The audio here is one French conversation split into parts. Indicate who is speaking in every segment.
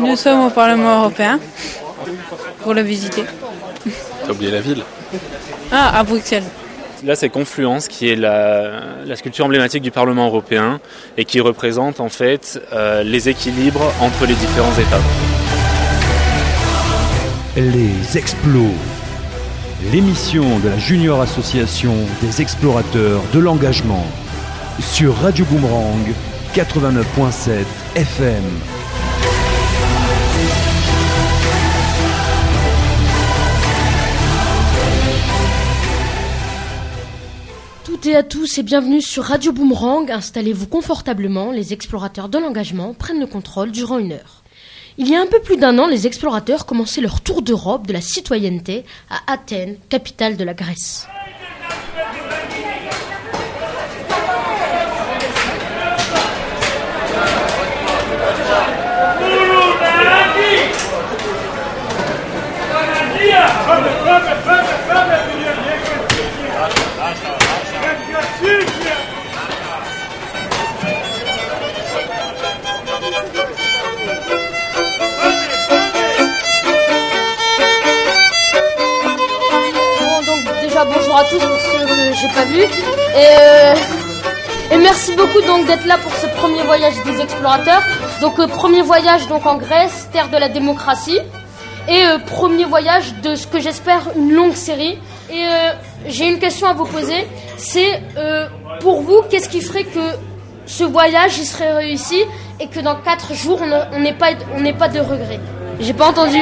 Speaker 1: Nous sommes au Parlement européen pour le visiter.
Speaker 2: T'as oublié la ville
Speaker 1: Ah, à Bruxelles.
Speaker 2: Là, c'est Confluence qui est la, la, sculpture emblématique du Parlement européen et qui représente en fait euh, les équilibres entre les différents États.
Speaker 3: Les Explos, l'émission de la Junior Association des explorateurs de l'engagement sur Radio Boomerang 89.7 FM.
Speaker 4: Et à tous et bienvenue sur Radio Boomerang. Installez-vous confortablement, les explorateurs de l'engagement prennent le contrôle durant une heure. Il y a un peu plus d'un an, les explorateurs commençaient leur tour d'Europe de la citoyenneté à Athènes, capitale de la Grèce. Bonjour à tous pour ceux que j'ai pas vus. Et, euh, et, merci beaucoup donc d'être là pour ce premier voyage des explorateurs. Donc euh, premier voyage donc en Grèce, terre de la démocratie. Et euh, premier voyage de ce que j'espère une longue série. Et j'ai une question à vous poser. C'est pour vous, qu'est-ce qui ferait que ce voyage il serait réussi et que dans 4 jours on n'ait pas, pas de regrets? J'ai pas entendu.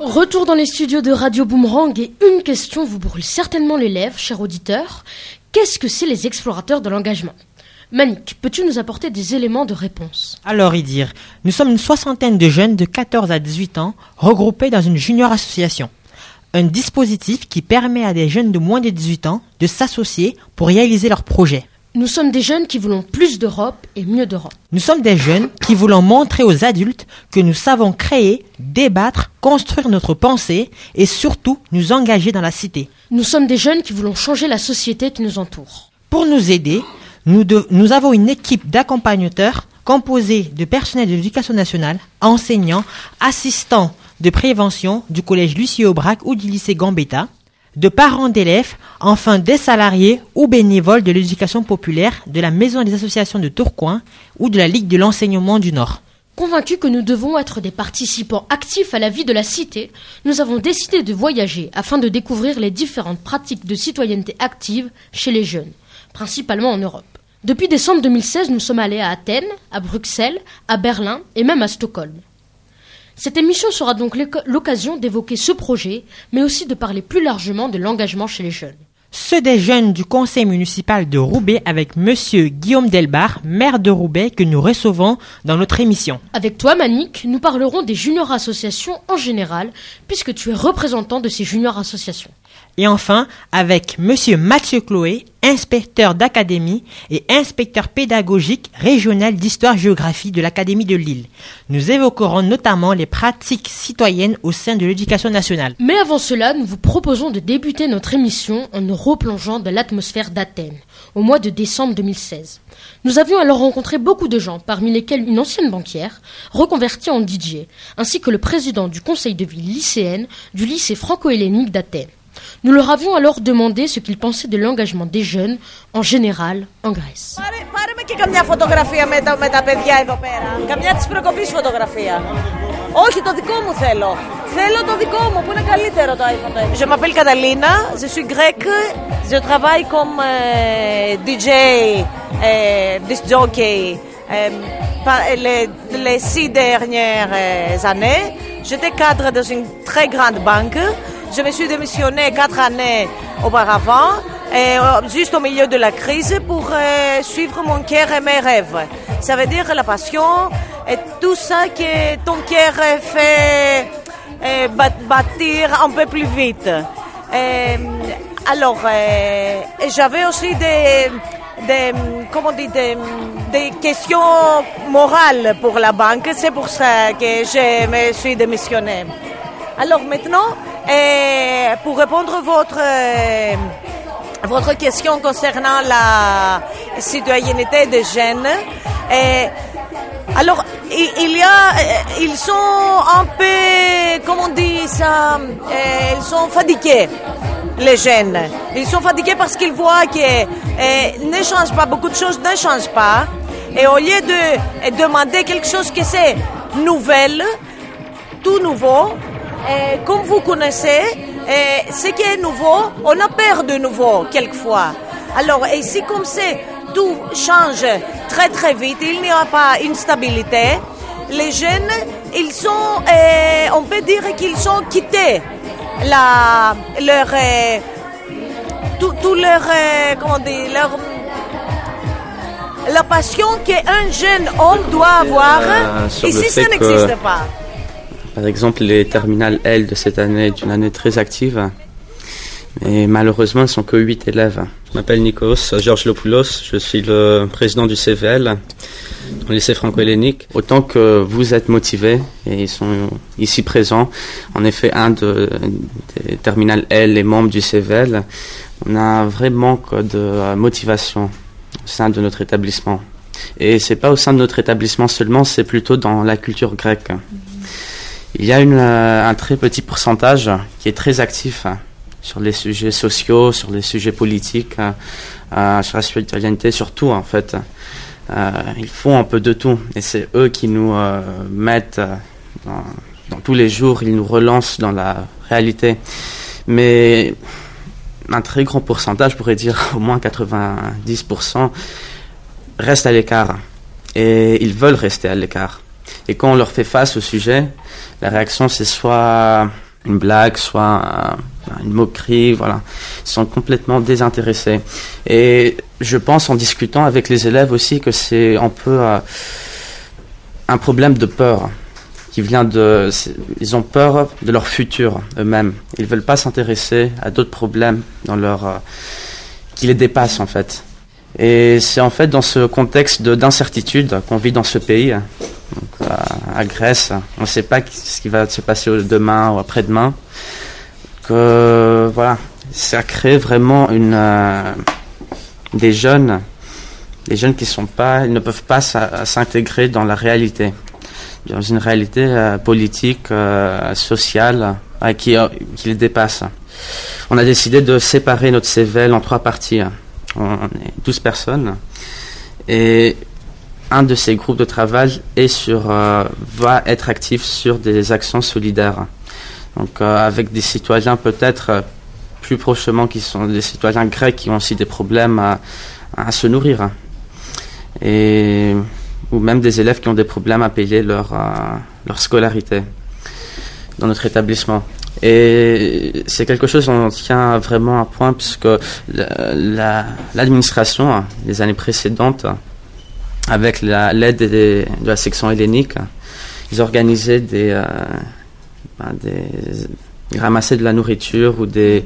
Speaker 4: Retour dans les studios de Radio Boomerang et une question vous brûle certainement les lèvres, cher auditeur. Qu'est-ce que c'est les explorateurs de l'engagement? Manik, peux-tu nous apporter des éléments de réponse?
Speaker 5: Alors, Idir, nous sommes une soixantaine de jeunes de 14 à 18 ans regroupés dans une junior association. Un dispositif qui permet à des jeunes de moins de 18 ans de s'associer pour réaliser leurs projets.
Speaker 4: Nous sommes des jeunes qui voulons plus d'Europe et mieux d'Europe.
Speaker 5: Nous sommes des jeunes qui voulons montrer aux adultes que nous savons créer, débattre, construire notre pensée et surtout nous engager dans la cité.
Speaker 4: Nous sommes des jeunes qui voulons changer la société qui nous entoure.
Speaker 5: Pour nous aider, nous, de, nous avons une équipe d'accompagnateurs composée de personnels de l'éducation nationale, enseignants, assistants de prévention du collège Lucie Aubrac ou du lycée Gambetta, de parents d'élèves, enfin des salariés ou bénévoles de l'éducation populaire, de la Maison des associations de Tourcoing ou de la Ligue de l'enseignement du Nord.
Speaker 4: Convaincus que nous devons être des participants actifs à la vie de la cité, nous avons décidé de voyager afin de découvrir les différentes pratiques de citoyenneté active chez les jeunes, principalement en Europe. Depuis décembre 2016, nous sommes allés à Athènes, à Bruxelles, à Berlin et même à Stockholm. Cette émission sera donc l'occasion d'évoquer ce projet, mais aussi de parler plus largement de l'engagement chez les jeunes.
Speaker 5: Ceux des jeunes du conseil municipal de Roubaix avec monsieur Guillaume Delbar, maire de Roubaix, que nous recevons dans notre émission.
Speaker 4: Avec toi, Manik, nous parlerons des juniors associations en général, puisque tu es représentant de ces juniors associations.
Speaker 5: Et enfin, avec Monsieur Mathieu Chloé, inspecteur d'académie et inspecteur pédagogique régional d'histoire-géographie de l'Académie de Lille. Nous évoquerons notamment les pratiques citoyennes au sein de l'éducation nationale.
Speaker 4: Mais avant cela, nous vous proposons de débuter notre émission en nous replongeant dans l'atmosphère d'Athènes, au mois de décembre 2016. Nous avions alors rencontré beaucoup de gens, parmi lesquels une ancienne banquière, reconvertie en DJ, ainsi que le président du conseil de ville lycéenne du lycée franco-hellénique d'Athènes. Nous leur avions alors demandé ce qu'ils pensaient de l'engagement des jeunes en général en Grèce.
Speaker 6: Je m'appelle Catalina, je suis grecque, je travaille comme euh, DJ, euh, disc jockey. Euh, les six dernières années, j'étais cadre dans une très grande banque. Je me suis démissionné quatre années auparavant, euh, juste au milieu de la crise, pour euh, suivre mon cœur et mes rêves. Ça veut dire la passion et tout ça que ton cœur fait euh, bâtir un peu plus vite. alors, j'avais aussi des, comment des, des, questions morales pour la banque. C'est pour ça que je me suis démissionné. Alors maintenant, et pour répondre à votre, euh, votre question concernant la citoyenneté des jeunes, et Alors, il, y a, ils sont un peu, comment on dit ça, ils sont fatigués les jeunes. Ils sont fatigués parce qu'ils voient que ne change pas, beaucoup de choses ne changent pas. Et au lieu de demander quelque chose qui c'est nouvelle, tout nouveau, comme vous connaissez, ce qui est nouveau, on a peur de nouveau quelquefois. Alors ici, comme c'est, tout change très très vite, il n'y a pas une stabilité. Les jeunes, ils sont, on peut dire qu'ils sont quittés la, leur, tout, tout, leur, comment dire, leur, la passion qu'un jeune homme doit avoir. Ici, ça n'existe pas?
Speaker 7: Par exemple, les terminales L de cette année est une année très active. Mais malheureusement, ils ne sont que 8 élèves. Je m'appelle Nikos Georges Lopoulos, je suis le président du CVL au lycée franco-hellénique. Autant que vous êtes motivés, et ils sont ici présents, en effet, un de, des terminales L est membre du CVL, on a un vrai manque de motivation au sein de notre établissement. Et c'est pas au sein de notre établissement seulement, c'est plutôt dans la culture grecque. Il y a une, un très petit pourcentage qui est très actif sur les sujets sociaux, sur les sujets politiques, euh, sur la spiritualité, sur tout en fait. Euh, ils font un peu de tout et c'est eux qui nous euh, mettent dans, dans, tous les jours, ils nous relancent dans la réalité. Mais un très grand pourcentage, je pourrais dire au moins 90%, reste à l'écart et ils veulent rester à l'écart. Et quand on leur fait face au sujet, la réaction c'est soit une blague, soit une moquerie, voilà. Ils sont complètement désintéressés. Et je pense en discutant avec les élèves aussi que c'est un peu euh, un problème de peur qui vient de ils ont peur de leur futur eux-mêmes. Ils veulent pas s'intéresser à d'autres problèmes dans leur euh, qui les dépassent en fait. Et c'est en fait dans ce contexte d'incertitude qu'on vit dans ce pays, donc, à, Grèce. On ne sait pas ce qui va se passer demain ou après-demain. Que voilà, ça crée vraiment une euh, des jeunes, des jeunes qui sont pas, ils ne peuvent pas s'intégrer dans la réalité, dans une réalité euh, politique, euh, sociale, qui, qui les dépasse. On a décidé de séparer notre CVL en trois parties. On est 12 personnes. Et un de ces groupes de travail euh, va être actif sur des actions solidaires. Donc euh, avec des citoyens peut-être euh, plus prochement qui sont des citoyens grecs qui ont aussi des problèmes à, se nourrir. Ou même des élèves qui ont des problèmes à payer leur, leur scolarité dans notre établissement. Et c'est quelque chose dont on tient vraiment à point puisque l'administration, la, les années précédentes, avec l'aide de la section hellénique, ils organisaient des, euh, ben des ils ramassaient de la nourriture ou des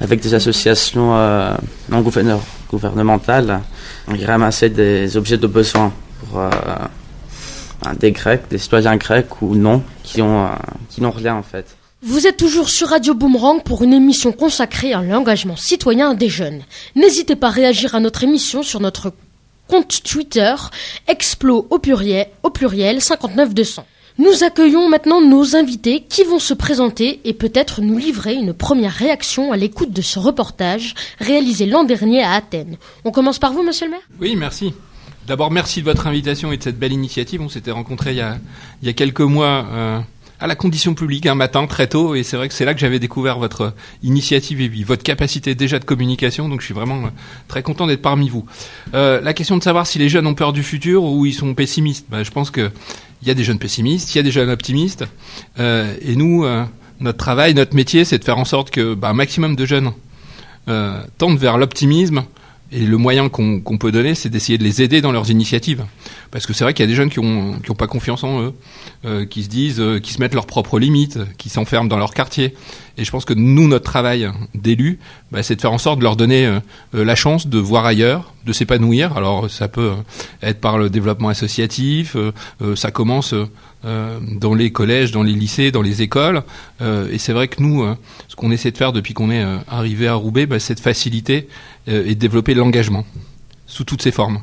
Speaker 7: avec des associations euh, non gouvernementales, ils ramassaient des objets de besoin pour euh, ben des Grecs, des citoyens grecs ou non, qui ont euh, qui n'ont rien en fait.
Speaker 4: Vous êtes toujours sur Radio Boomerang pour une émission consacrée à l'engagement citoyen des jeunes. N'hésitez pas à réagir à notre émission sur notre compte Twitter, Explo au pluriel, au pluriel 59200. Nous accueillons maintenant nos invités qui vont se présenter et peut-être nous livrer une première réaction à l'écoute de ce reportage réalisé l'an dernier à Athènes. On commence par vous, monsieur le maire
Speaker 8: Oui, merci. D'abord, merci de votre invitation et de cette belle initiative. On s'était rencontrés il y a, quelques mois. Euh, à la condition publique un matin très tôt et c'est vrai que c'est là que j'avais découvert votre initiative et votre capacité déjà de communication donc je suis vraiment euh, très content d'être parmi vous. Euh, la question de savoir si les jeunes ont peur du futur ou ils sont pessimistes, bah, je pense que il y a des jeunes pessimistes, il y a des jeunes optimistes euh, et nous euh, notre travail, notre métier c'est de faire en sorte que bah, un maximum de jeunes euh, tendent vers l'optimisme et le moyen qu'on peut donner, c'est d'essayer de les aider dans leurs initiatives. Parce que c'est vrai qu'il y a des jeunes qui ont, qui ont pas confiance en eux, euh, qui se disent, euh, qui se mettent leurs propres limites, qui s'enferment dans leur quartier. Et je pense que nous, notre travail d'élus, bah, c'est de faire en sorte de leur donner euh, la chance de voir ailleurs, de s'épanouir. Alors ça peut être par le développement associatif, ça commence dans les collèges, dans les lycées, dans les écoles. et c'est vrai que nous, ce qu'on essaie de faire depuis qu'on est arrivé à Roubaix, bah, c'est de faciliter et de développer l'engagement sous toutes ses formes.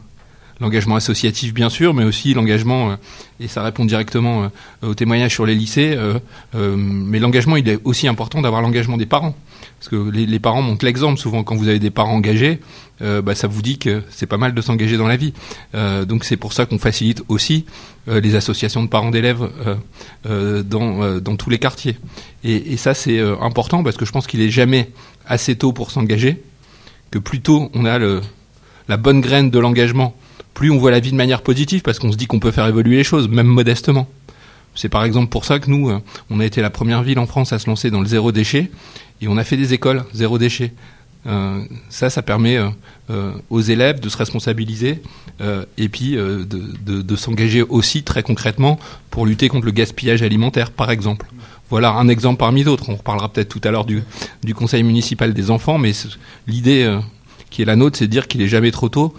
Speaker 8: L'engagement associatif bien sûr, mais aussi l'engagement et ça répond directement au témoignage sur les lycées. mais l'engagement, il est aussi important d'avoir l'engagement des parents. Parce que les, parents montrent l'exemple souvent quand vous avez des parents engagés, euh, bah, ça vous dit que c'est pas mal de s'engager dans la vie. Euh, donc c'est pour ça qu'on facilite aussi euh, les associations de parents d'élèves dans, dans tous les quartiers. Et, et ça c'est important parce que je pense qu'il est jamais assez tôt pour s'engager, que plus tôt on a le, la bonne graine de l'engagement, plus on voit la vie de manière positive parce qu'on se dit qu'on peut faire évoluer les choses, même modestement. C'est par exemple pour ça que nous, on a été la première ville en France à se lancer dans le zéro déchet et on a fait des écoles zéro déchet. Euh, ça, ça permet euh, euh, aux élèves de se responsabiliser et puis de, s'engager aussi très concrètement pour lutter contre le gaspillage alimentaire, par exemple. Voilà un exemple parmi d'autres. On reparlera peut-être tout à l'heure du, du conseil municipal des enfants, mais l'idée qui est la nôtre, c'est de dire qu'il est jamais trop tôt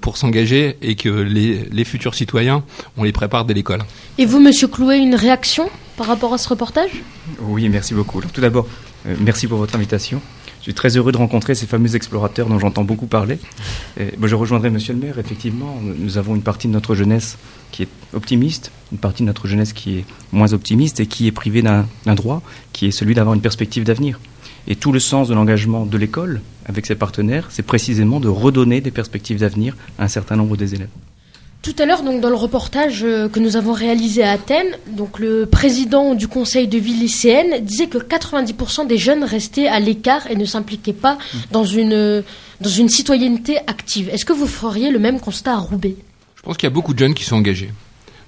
Speaker 8: pour s'engager et que les, les, futurs citoyens, on les prépare dès l'école.
Speaker 4: Et vous, Monsieur Clouet, une réaction par rapport à ce reportage?
Speaker 9: Oui, merci beaucoup. tout d'abord, euh, merci pour votre invitation. Je suis très heureux de rencontrer ces fameux explorateurs dont j'entends beaucoup parler. Et, je rejoindrai Monsieur le maire. Effectivement, nous avons une partie de notre jeunesse qui est optimiste, une partie de notre jeunesse qui est moins optimiste et qui est privée d'un droit, qui est celui d'avoir une perspective d'avenir. Et tout le sens de l'engagement de l'école avec ses partenaires, c'est précisément de redonner des perspectives d'avenir à un certain nombre des élèves.
Speaker 4: Tout à l'heure, donc dans le reportage euh, que nous avons réalisé à Athènes, donc le président du conseil de ville lycéenne disait que 90% des jeunes restaient à l'écart et ne s'impliquaient pas dans une dans une citoyenneté active. Est-ce que vous feriez le même constat à Roubaix?
Speaker 8: Je pense qu'il y a beaucoup de jeunes qui sont engagés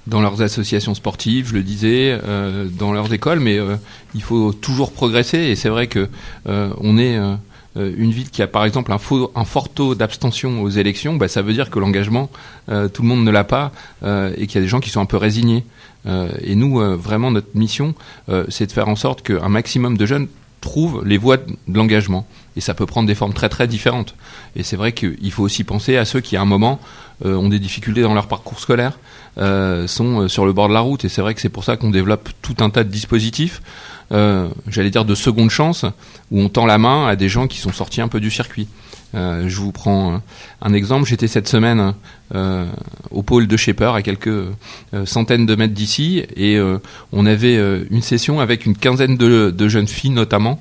Speaker 8: dans leurs associations sportives, je le disais, euh, dans leurs écoles, mais euh, il faut toujours progresser. Et c'est vrai que on est euh, une ville qui a par exemple un, fort taux d'abstention aux élections, bah, ça veut dire que l'engagement, euh, tout le monde ne l'a pas euh, et qu'il y a des gens qui sont un peu résignés. et nous, vraiment, notre mission, c'est de faire en sorte qu'un maximum de jeunes trouvent les voies de l'engagement. Et ça peut prendre des formes très très différentes. Et c'est vrai qu'il faut aussi penser à ceux qui, à un moment, ont des difficultés dans leur parcours scolaire, sont sur le bord de la route. Et c'est vrai que c'est pour ça qu'on développe tout un tas de dispositifs euh, j'allais dire, de seconde chance, où on tend la main à des gens qui sont sortis un peu du circuit. Euh, je vous prends euh, un exemple. J'étais cette semaine euh, au pôle de Shaper, à quelques euh, centaines de mètres d'ici, et on avait une session avec une quinzaine de, jeunes filles notamment,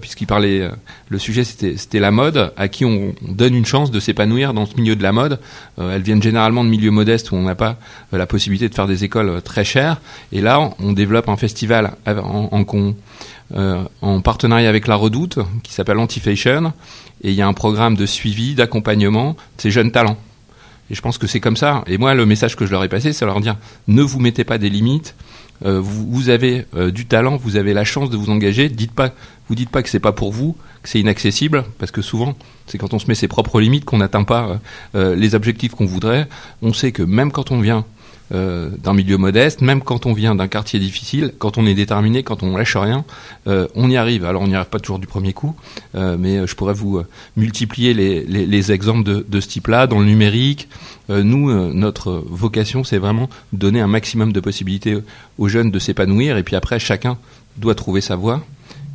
Speaker 8: puisqu'il parlait. le sujet c'était la mode, à qui on, donne une chance de s'épanouir dans ce milieu de la mode. elles viennent généralement de milieux modestes où on n'a pas la possibilité de faire des écoles très chères, et là on développe un festival en, en, en partenariat avec la Redoute qui s'appelle Antifation et il y a un programme de suivi, d'accompagnement de ces jeunes talents. Et je pense que c'est comme ça. Et moi, le message que je leur ai passé, c'est leur dire ne vous mettez pas des limites. Euh, vous, avez euh, du talent, vous avez la chance de vous engager. Dites pas, vous dites pas que c'est pas pour vous, que c'est inaccessible, parce que souvent, c'est quand on se met ses propres limites qu'on n'atteint pas euh, les objectifs qu'on voudrait. On sait que même quand on vient euh, d'un milieu modeste, même quand on vient d'un quartier difficile, quand on est déterminé, quand on lâche rien, euh, on y arrive. Alors on n'y arrive pas toujours du premier coup, euh, mais je pourrais vous multiplier les, les, les, exemples de, de ce type-là dans le numérique. nous, notre vocation, c'est vraiment donner un maximum de possibilités aux jeunes de s'épanouir, et puis après, chacun doit trouver sa voie.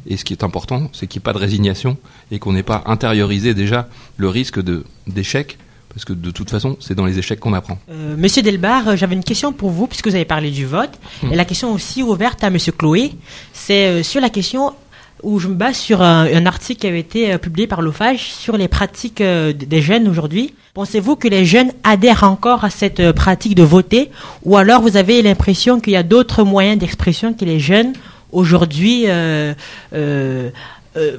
Speaker 8: Et ce qui est important, c'est qu'il n'y ait pas de résignation et qu'on n'ait pas intériorisé déjà le risque d'échec parce que de toute façon, c'est dans les échecs qu'on apprend.
Speaker 5: Euh, Monsieur Delbar, euh, j'avais une question pour vous, puisque vous avez parlé du vote. Hmm. Et la question aussi ouverte à Monsieur Chloé, c'est euh, sur la question où je me base sur un, article qui avait été publié par l'OFAGE sur les pratiques des jeunes aujourd'hui. Pensez-vous que les jeunes adhèrent encore à cette pratique de voter? Ou alors vous avez l'impression qu'il y a d'autres moyens d'expression que les jeunes aujourd'hui euh,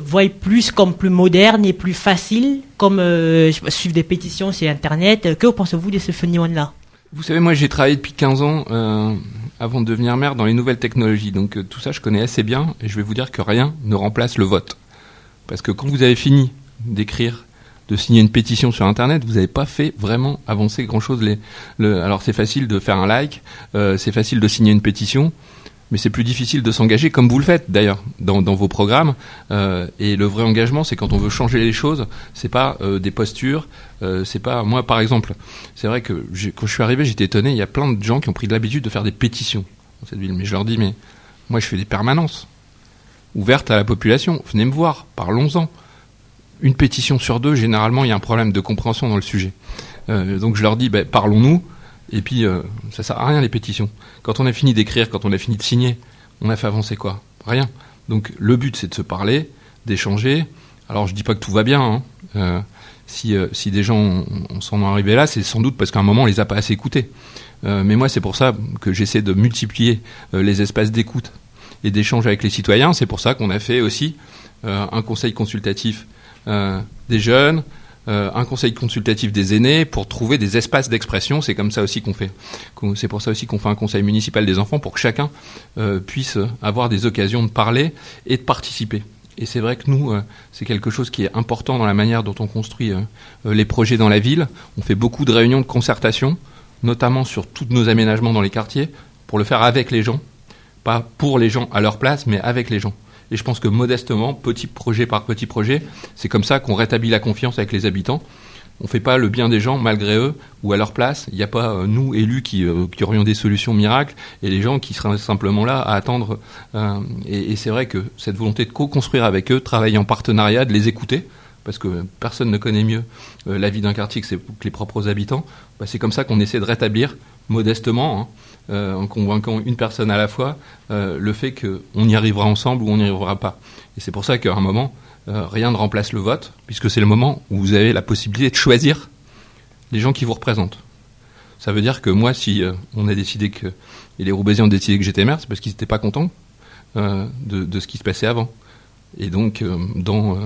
Speaker 5: voient plus comme plus moderne et plus facile, comme euh, suivre des pétitions sur Internet. Que pensez-vous de ce phénomène-là?
Speaker 8: Vous savez, moi j'ai travaillé depuis 15 ans euh, avant de devenir maire dans les nouvelles technologies. Donc euh, tout ça je connais assez bien et je vais vous dire que rien ne remplace le vote. Parce que quand vous avez fini d'écrire de signer une pétition sur Internet, vous n'avez pas fait vraiment avancer grand-chose. Alors c'est facile de faire un like, euh, c'est facile de signer une pétition, mais c'est plus difficile de s'engager, comme vous le faites d'ailleurs dans, vos programmes. Euh, et le vrai engagement, c'est quand on veut changer les choses. C'est pas euh, des postures. Euh, c'est pas moi, par exemple. C'est vrai que quand je suis arrivé, j'étais étonné. Il y a plein de gens qui ont pris de l'habitude de faire des pétitions dans cette ville. Mais je leur dis, mais moi, je fais des permanences ouvertes à la population. Venez me voir, parlons-en. Une pétition sur deux, généralement, il y a un problème de compréhension dans le sujet. donc je leur dis, ben, parlons-nous. Et puis, ça sert à rien les pétitions. Quand on a fini d'écrire, quand on a fini de signer, on a fait avancer quoi? Rien. Donc le but, c'est de se parler, d'échanger. Alors je dis pas que tout va bien. Hein. Euh, si, euh, si des gens s'en sont arrivés là, c'est sans doute parce qu'à un moment on les a pas assez écoutés. Euh, mais moi, c'est pour ça que j'essaie de multiplier les espaces d'écoute et d'échange avec les citoyens. C'est pour ça qu'on a fait aussi un conseil consultatif des jeunes, un conseil consultatif des aînés pour trouver des espaces d'expression. C'est comme ça aussi qu'on fait. C'est pour ça aussi qu'on fait un conseil municipal des enfants pour que chacun puisse avoir des occasions de parler et de participer. Et c'est vrai que nous, euh, c'est quelque chose qui est important dans la manière dont on construit euh, euh, les projets dans la ville. On fait beaucoup de réunions de concertation, notamment sur tous nos aménagements dans les quartiers, pour le faire avec les gens, pas pour les gens à leur place, mais avec les gens. Et je pense que modestement, petit projet par petit projet, c'est comme ça qu'on rétablit la confiance avec les habitants on ne fait pas le bien des gens malgré eux ou à leur place. Il n'y a pas euh, nous élus euh, qui, aurions des solutions miracles et les gens qui seraient simplement là à attendre. Euh, et, c'est vrai que cette volonté de co-construire avec eux, travailler en partenariat, de les écouter, parce que personne ne connaît mieux la vie d'un quartier que, les propres habitants, bah, c'est comme ça qu'on essaie de rétablir modestement, hein, en convainquant une personne à la fois, le fait qu'on y arrivera ensemble ou on n'y arrivera pas. Et c'est pour ça qu'à un moment, euh, rien ne remplace le vote, puisque c'est le moment où vous avez la possibilité de choisir les gens qui vous représentent. Ça veut dire que moi, si euh, on a décidé que, et les Roubaisiens ont décidé que j'étais maire, c'est parce qu'ils n'étaient pas contents euh, de, ce qui se passait avant. Et donc, dans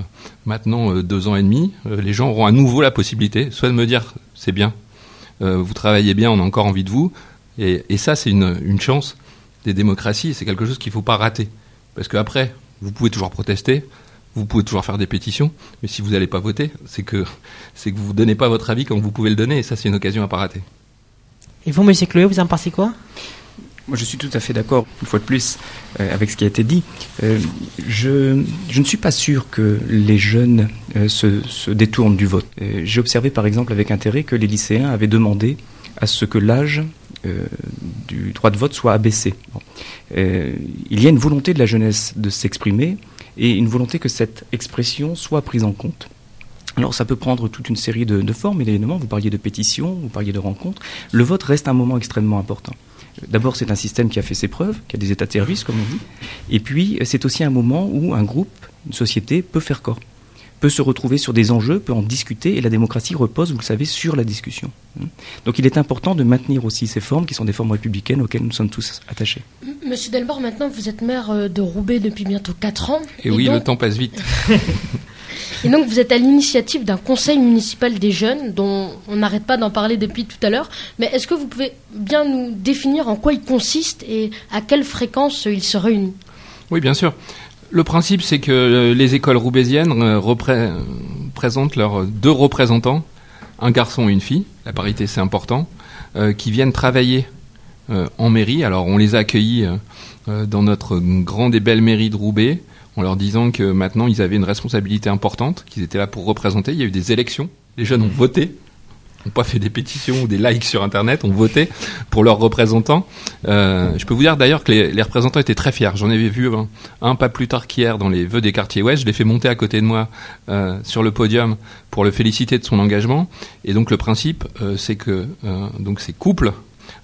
Speaker 8: maintenant deux ans et demi, les gens auront à nouveau la possibilité, soit de me dire, c'est bien, vous travaillez bien, on a encore envie de vous. Et, et ça, c'est une, une, chance des démocraties, c'est quelque chose qu'il ne faut pas rater. Parce qu'après, vous pouvez toujours protester, vous pouvez toujours faire des pétitions, mais si vous n'allez pas voter, c'est que c'est que vous ne donnez pas votre avis comme vous pouvez le donner, et ça c'est une occasion à pas rater.
Speaker 5: Et vous, Monsieur Chloé, vous en pensez quoi?
Speaker 9: Moi, je suis tout à fait d'accord, une fois de plus, euh, avec ce qui a été dit. Euh, je, je, ne suis pas sûr que les jeunes euh, se, se, détournent du vote. J'ai observé, par exemple, avec intérêt que les lycéens avaient demandé à ce que l'âge du droit de vote soit abaissé. il y a une volonté de la jeunesse de s'exprimer, et une volonté que cette expression soit prise en compte. Alors ça peut prendre toute une série de, formes et d'éléments. Vous parliez de pétitions, vous parliez de rencontres. Le vote reste un moment extrêmement important. D'abord, c'est un système qui a fait ses preuves, qui a des états de service, comme on dit. Et puis, c'est aussi un moment où un groupe, une société peut faire corps peut se retrouver sur des enjeux, peut en discuter, et la démocratie repose, vous le savez, sur la discussion. Donc il est important de maintenir aussi ces formes qui sont des formes républicaines auxquelles nous sommes tous attachés.
Speaker 4: Monsieur Delbord, maintenant vous êtes maire euh, de Roubaix depuis bientôt 4 ans.
Speaker 8: Et, oui, le temps passe vite.
Speaker 4: et donc vous êtes à l'initiative d'un conseil municipal des jeunes dont on n'arrête pas d'en parler depuis tout à l'heure. Mais est-ce que vous pouvez bien nous définir en quoi il consiste et à quelle fréquence il se réunit?
Speaker 8: Oui, bien sûr. Le principe, c'est que euh, les écoles roubaisiennes euh, présentent leurs deux représentants, un garçon et une fille, la parité c'est important, euh, qui viennent travailler en mairie. Alors on les a accueillis dans notre grande et belle mairie de Roubaix, en leur disant que maintenant ils avaient une responsabilité importante, qu'ils étaient là pour représenter. Il y a eu des élections, les jeunes ont voté n'ont pas fait des pétitions ou des likes sur Internet, ont voté pour leurs représentants. Euh, je peux vous dire d'ailleurs que les, représentants étaient très fiers. J'en avais vu un, pas plus tard qu'hier dans les vœux des quartiers ouest. Je l'ai fait monter à côté de moi euh, sur le podium pour le féliciter de son engagement. Et donc le principe, euh, c'est que donc ces couples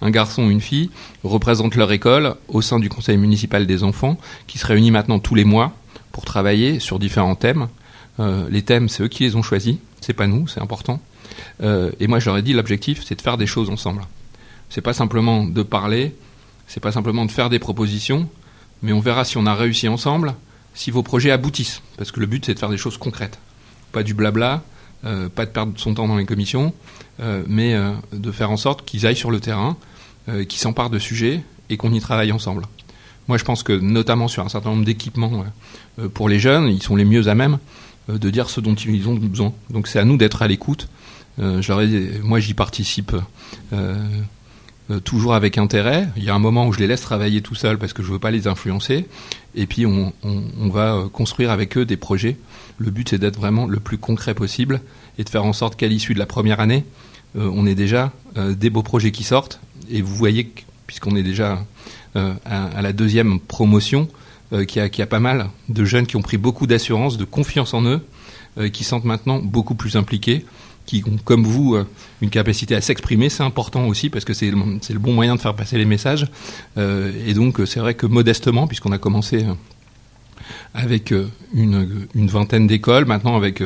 Speaker 8: un garçon, une fille, représentent leur école au sein du conseil municipal des enfants, qui se réunit maintenant tous les mois pour travailler sur différents thèmes. les thèmes, c'est eux qui les ont choisis, c'est pas nous, c'est important. Euh, et moi, j'aurais dit, l'objectif, c'est de faire des choses ensemble. C'est pas simplement de parler, c'est pas simplement de faire des propositions, mais on verra si on a réussi ensemble, si vos projets aboutissent. Parce que le but, c'est de faire des choses concrètes. Pas du blabla, euh, pas de perdre son temps dans les commissions, euh, mais de faire en sorte qu'ils aillent sur le terrain, qu'ils s'emparent de sujets et qu'on y travaille ensemble. Moi, je pense que notamment sur un certain nombre d'équipements pour les jeunes, ils sont les mieux à même de dire ce dont ils ont besoin. Donc c'est à nous d'être à l'écoute euh, moi, j'y participe euh, euh, toujours avec intérêt. Il y a un moment où je les laisse travailler tout seul parce que je veux pas les influencer. Et puis, on, va construire avec eux des projets. Le but, c'est d'être vraiment le plus concret possible et de faire en sorte qu'à l'issue de la première année, on ait déjà des beaux projets qui sortent. Et vous voyez, puisqu'on est déjà à, la deuxième promotion, qu'il y, a pas mal de jeunes qui ont pris beaucoup d'assurance, de confiance en eux, qui sentent maintenant beaucoup plus impliqués qui ont, comme vous, une capacité à s'exprimer, c'est important aussi parce que c'est le, le bon moyen de faire passer les messages. et donc, c'est vrai que modestement, puisqu'on a commencé avec une, une vingtaine d'écoles, maintenant avec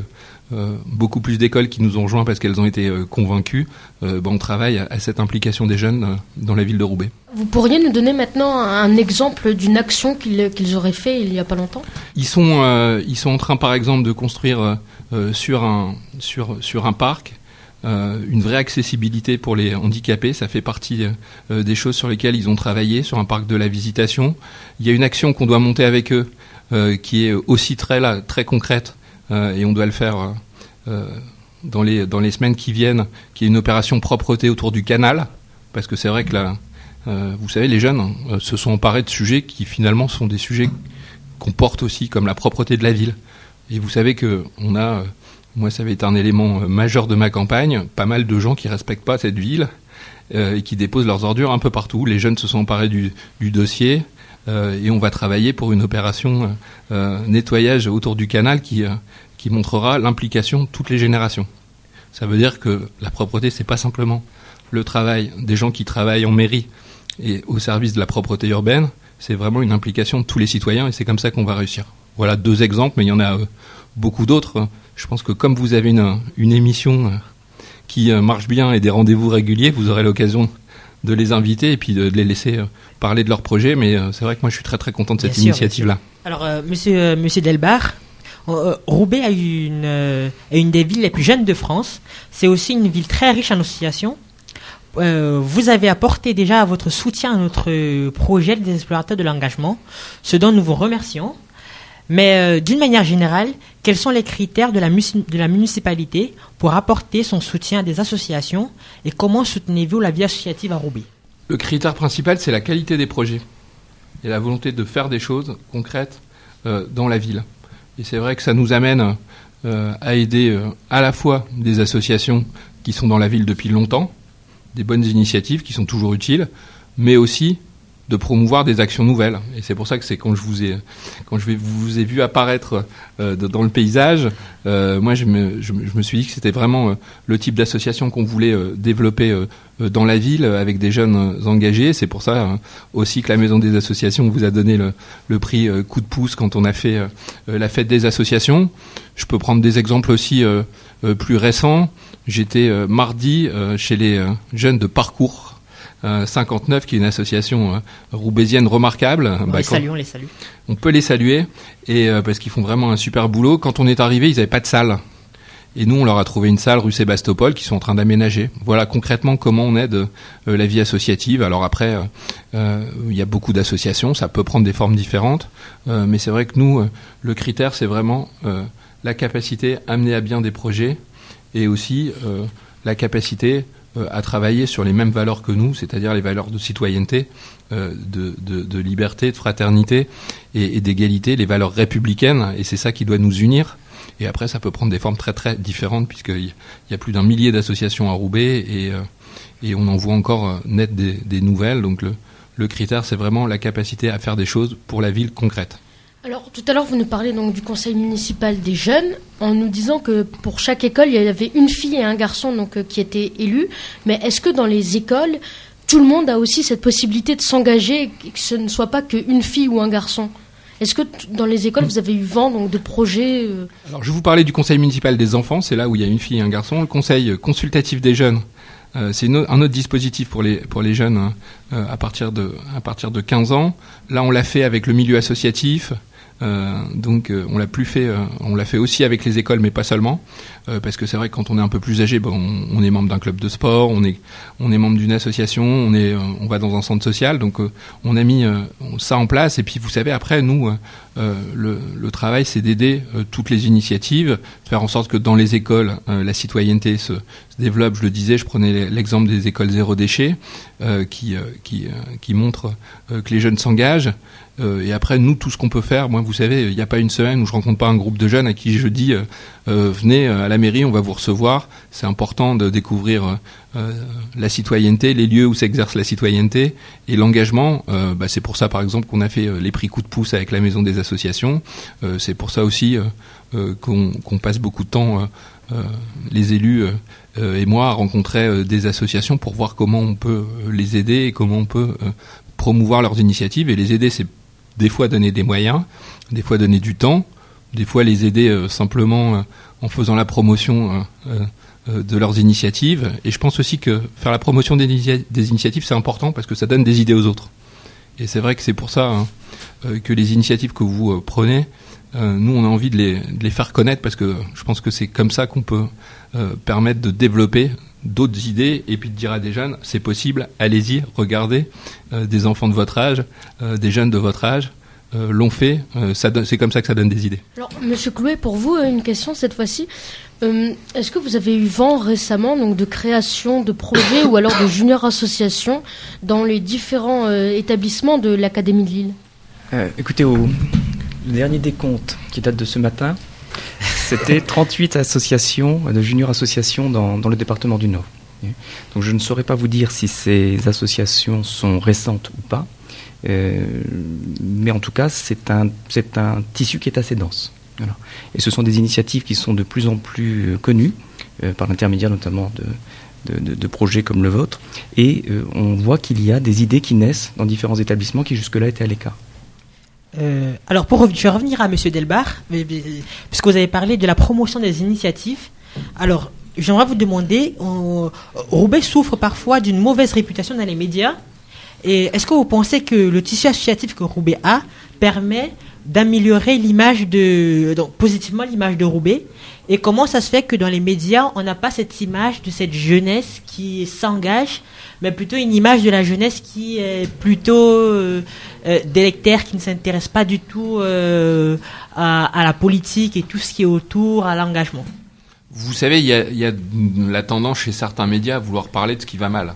Speaker 8: euh, beaucoup plus d'écoles qui nous ont rejoints parce qu'elles ont été euh, convaincues. Euh, on travaille à, cette implication des jeunes dans la ville de Roubaix.
Speaker 4: Vous pourriez nous donner maintenant un exemple d'une action qu'ils auraient fait il n'y a pas longtemps?
Speaker 8: Ils sont, ils sont en train, par exemple, de construire sur, un, sur, sur un parc une vraie accessibilité pour les handicapés. Ça fait partie des choses sur lesquelles ils ont travaillé sur un parc de la visitation. Il y a une action qu'on doit monter avec eux qui est aussi très, là, très concrète euh, et on doit le faire euh, euh, dans les, dans les semaines qui viennent, qui est une opération propreté autour du canal, parce que c'est vrai que là, vous savez, les jeunes se sont emparés de sujets qui finalement sont des sujets qu'on porte aussi, comme la propreté de la ville. Et vous savez que on a, moi ça avait été un élément majeur de ma campagne, pas mal de gens qui respectent pas cette ville et qui déposent leurs ordures un peu partout. Les jeunes se sont emparés du, dossier et on va travailler pour une opération nettoyage autour du canal qui qui montrera l'implication de toutes les générations. Ça veut dire que la propreté, c'est pas simplement le travail des gens qui travaillent en mairie et au service de la propreté urbaine, c'est vraiment une implication de tous les citoyens et c'est comme ça qu'on va réussir. Voilà deux exemples, mais il y en a euh, beaucoup d'autres. Je pense que comme vous avez une, une émission euh, qui euh, marche bien et des rendez-vous réguliers, vous aurez l'occasion de les inviter et puis de, les laisser parler de leur projet. Mais c'est vrai que moi, je suis très très content de cette initiative-là.
Speaker 5: Alors, monsieur, monsieur Delbar, euh, Roubaix est une, une des villes les plus jeunes de France. C'est aussi une ville très riche en associations. Vous avez apporté déjà votre soutien à notre projet des explorateurs de l'engagement, ce dont nous vous remercions. Mais d'une manière générale, quels sont les critères de la, municipalité pour apporter son soutien à des associations et comment soutenez-vous la vie associative à Roubaix?
Speaker 8: Le critère principal, c'est la qualité des projets et la volonté de faire des choses concrètes dans la ville. Et c'est vrai que ça nous amène euh, à aider euh, à la fois des associations qui sont dans la ville depuis longtemps, des bonnes initiatives qui sont toujours utiles, mais aussi de promouvoir des actions nouvelles. Et c'est pour ça que c'est quand je vous ai, quand je vous ai vu apparaître euh, dans le paysage, euh, moi je me, suis dit que c'était vraiment euh, le type d'association qu'on voulait développer dans la ville avec des jeunes engagés. C'est pour ça aussi que la Maison des associations vous a donné le, le prix coup de pouce quand on a fait la fête des associations. Je peux prendre des exemples aussi plus récents. J'étais mardi chez les jeunes de parcours 59, euh, qui est une association euh, roubaisienne remarquable.
Speaker 5: On bah, les salue, on les salue.
Speaker 8: On peut les saluer, et euh, parce qu'ils font vraiment un super boulot. Quand on est arrivé, ils n'avaient pas de salle. Et nous, on leur a trouvé une salle rue Sébastopol qui sont en train d'aménager. Voilà concrètement comment on aide la vie associative. Alors après, il y a beaucoup d'associations, ça peut prendre des formes différentes, mais c'est vrai que nous, le critère, c'est vraiment la capacité à amener à bien des projets et aussi la capacité à travailler sur les mêmes valeurs que nous, c'est-à-dire les valeurs de citoyenneté, euh, de, liberté, de fraternité et, d'égalité, les valeurs républicaines, et c'est ça qui doit nous unir. Et après, ça peut prendre des formes très très différentes, puisqu'il y a plus d'un millier d'associations à Roubaix, et, euh, on en voit encore naître des, nouvelles. Donc le critère, c'est vraiment la capacité à faire des choses pour la ville concrète.
Speaker 4: Alors tout à l'heure vous nous parlez donc du conseil municipal des jeunes en nous disant que pour chaque école il y avait une fille et un garçon donc euh, qui étaient élus. Mais est-ce que dans les écoles tout le monde a aussi cette possibilité de s'engager que ce ne soit pas qu'une fille ou un garçon? Est-ce que dans les écoles, vous avez eu vent de projets euh
Speaker 8: Alors, je vous parlais du conseil municipal des enfants, c'est là où il y a une fille et un garçon. Le conseil consultatif des jeunes, euh, c'est un autre dispositif pour les, pour les jeunes à, partir de, à partir de 15 ans. Là, on l'a fait avec le milieu associatif, donc euh, on l'a plus fait, euh, on l'a fait aussi avec les écoles, mais pas seulement, parce que c'est vrai que quand on est un peu plus âgé, bon, on, est membre d'un club de sport, on est, on est membre d'une association, on est, on va dans un centre social, donc on a mis ça en place. Et puis vous savez, après nous, le, le, travail, c'est d'aider toutes les initiatives, faire en sorte que dans les écoles, la citoyenneté se, se, développe. Je le disais, je prenais l'exemple des écoles zéro déchet, qui, qui, qui montrent que les jeunes s'engagent. Euh, et après, nous, tout ce qu'on peut faire, moi, vous savez, il n'y a pas une semaine où je rencontre pas un groupe de jeunes à qui je dis euh, euh, venez à la mairie, on va vous recevoir. C'est important de découvrir la citoyenneté, les lieux où s'exerce la citoyenneté et l'engagement. Bah, c'est pour ça, par exemple, qu'on a fait les prix coup de pouce avec la maison des associations. c'est pour ça aussi qu'on passe beaucoup de temps les élus et moi rencontrer des associations pour voir comment on peut les aider et comment on peut promouvoir leurs initiatives. Et les aider, c'est des fois donner des moyens, des fois donner du temps, des fois les aider simplement en faisant la promotion de leurs initiatives. Et je pense aussi que faire la promotion des, initiatives, c'est important parce que ça donne des idées aux autres. Et c'est vrai que c'est pour ça hein, euh, que les initiatives que vous euh, prenez, euh, nous, on a envie de les, faire connaître parce que je pense que c'est comme ça qu'on peut permettre de développer d'autres idées et puis de dire à des jeunes, c'est possible, allez-y, regardez, des enfants de votre âge, des jeunes de votre âge, l'ont fait, c'est comme ça que ça donne des idées.
Speaker 4: Alors, Monsieur Clouet, pour vous, une question cette fois-ci. Euh, est-ce que vous avez eu vent récemment donc, de création de projets ou alors de junior associations dans les différents euh, établissements de l'Académie de Lille?
Speaker 9: Euh, Écoutez, au dernier décompte qui date de ce matin, c'était 38 associations, de junior associations dans, le département du Nord. Donc je ne saurais pas vous dire si ces associations sont récentes ou pas, mais en tout cas c'est un, tissu qui est assez dense. Et ce sont des initiatives qui sont de plus en plus euh, connues, euh, par l'intermédiaire notamment de, projets comme le vôtre. Et euh, on voit qu'il y a des idées qui naissent dans différents établissements qui jusque-là étaient à l'écart.
Speaker 5: Alors, pour, je vais revenir à M. Delbar, puisque vous avez parlé de la promotion des initiatives. Alors, j'aimerais vous demander, Roubaix souffre parfois d'une mauvaise réputation dans les médias. Et est-ce que vous pensez que le tissu associatif que Roubaix a permet d'améliorer l'image de positivement l'image de Roubaix. Et comment ça se fait que dans les médias on n'a pas cette image de cette jeunesse qui s'engage mais plutôt une image de la jeunesse qui est plutôt euh, euh, délectaire qui ne s'intéresse pas du tout euh, à, la politique et tout ce qui est autour à l'engagement?
Speaker 8: Vous savez il y a la tendance chez certains médias à vouloir parler de ce qui va mal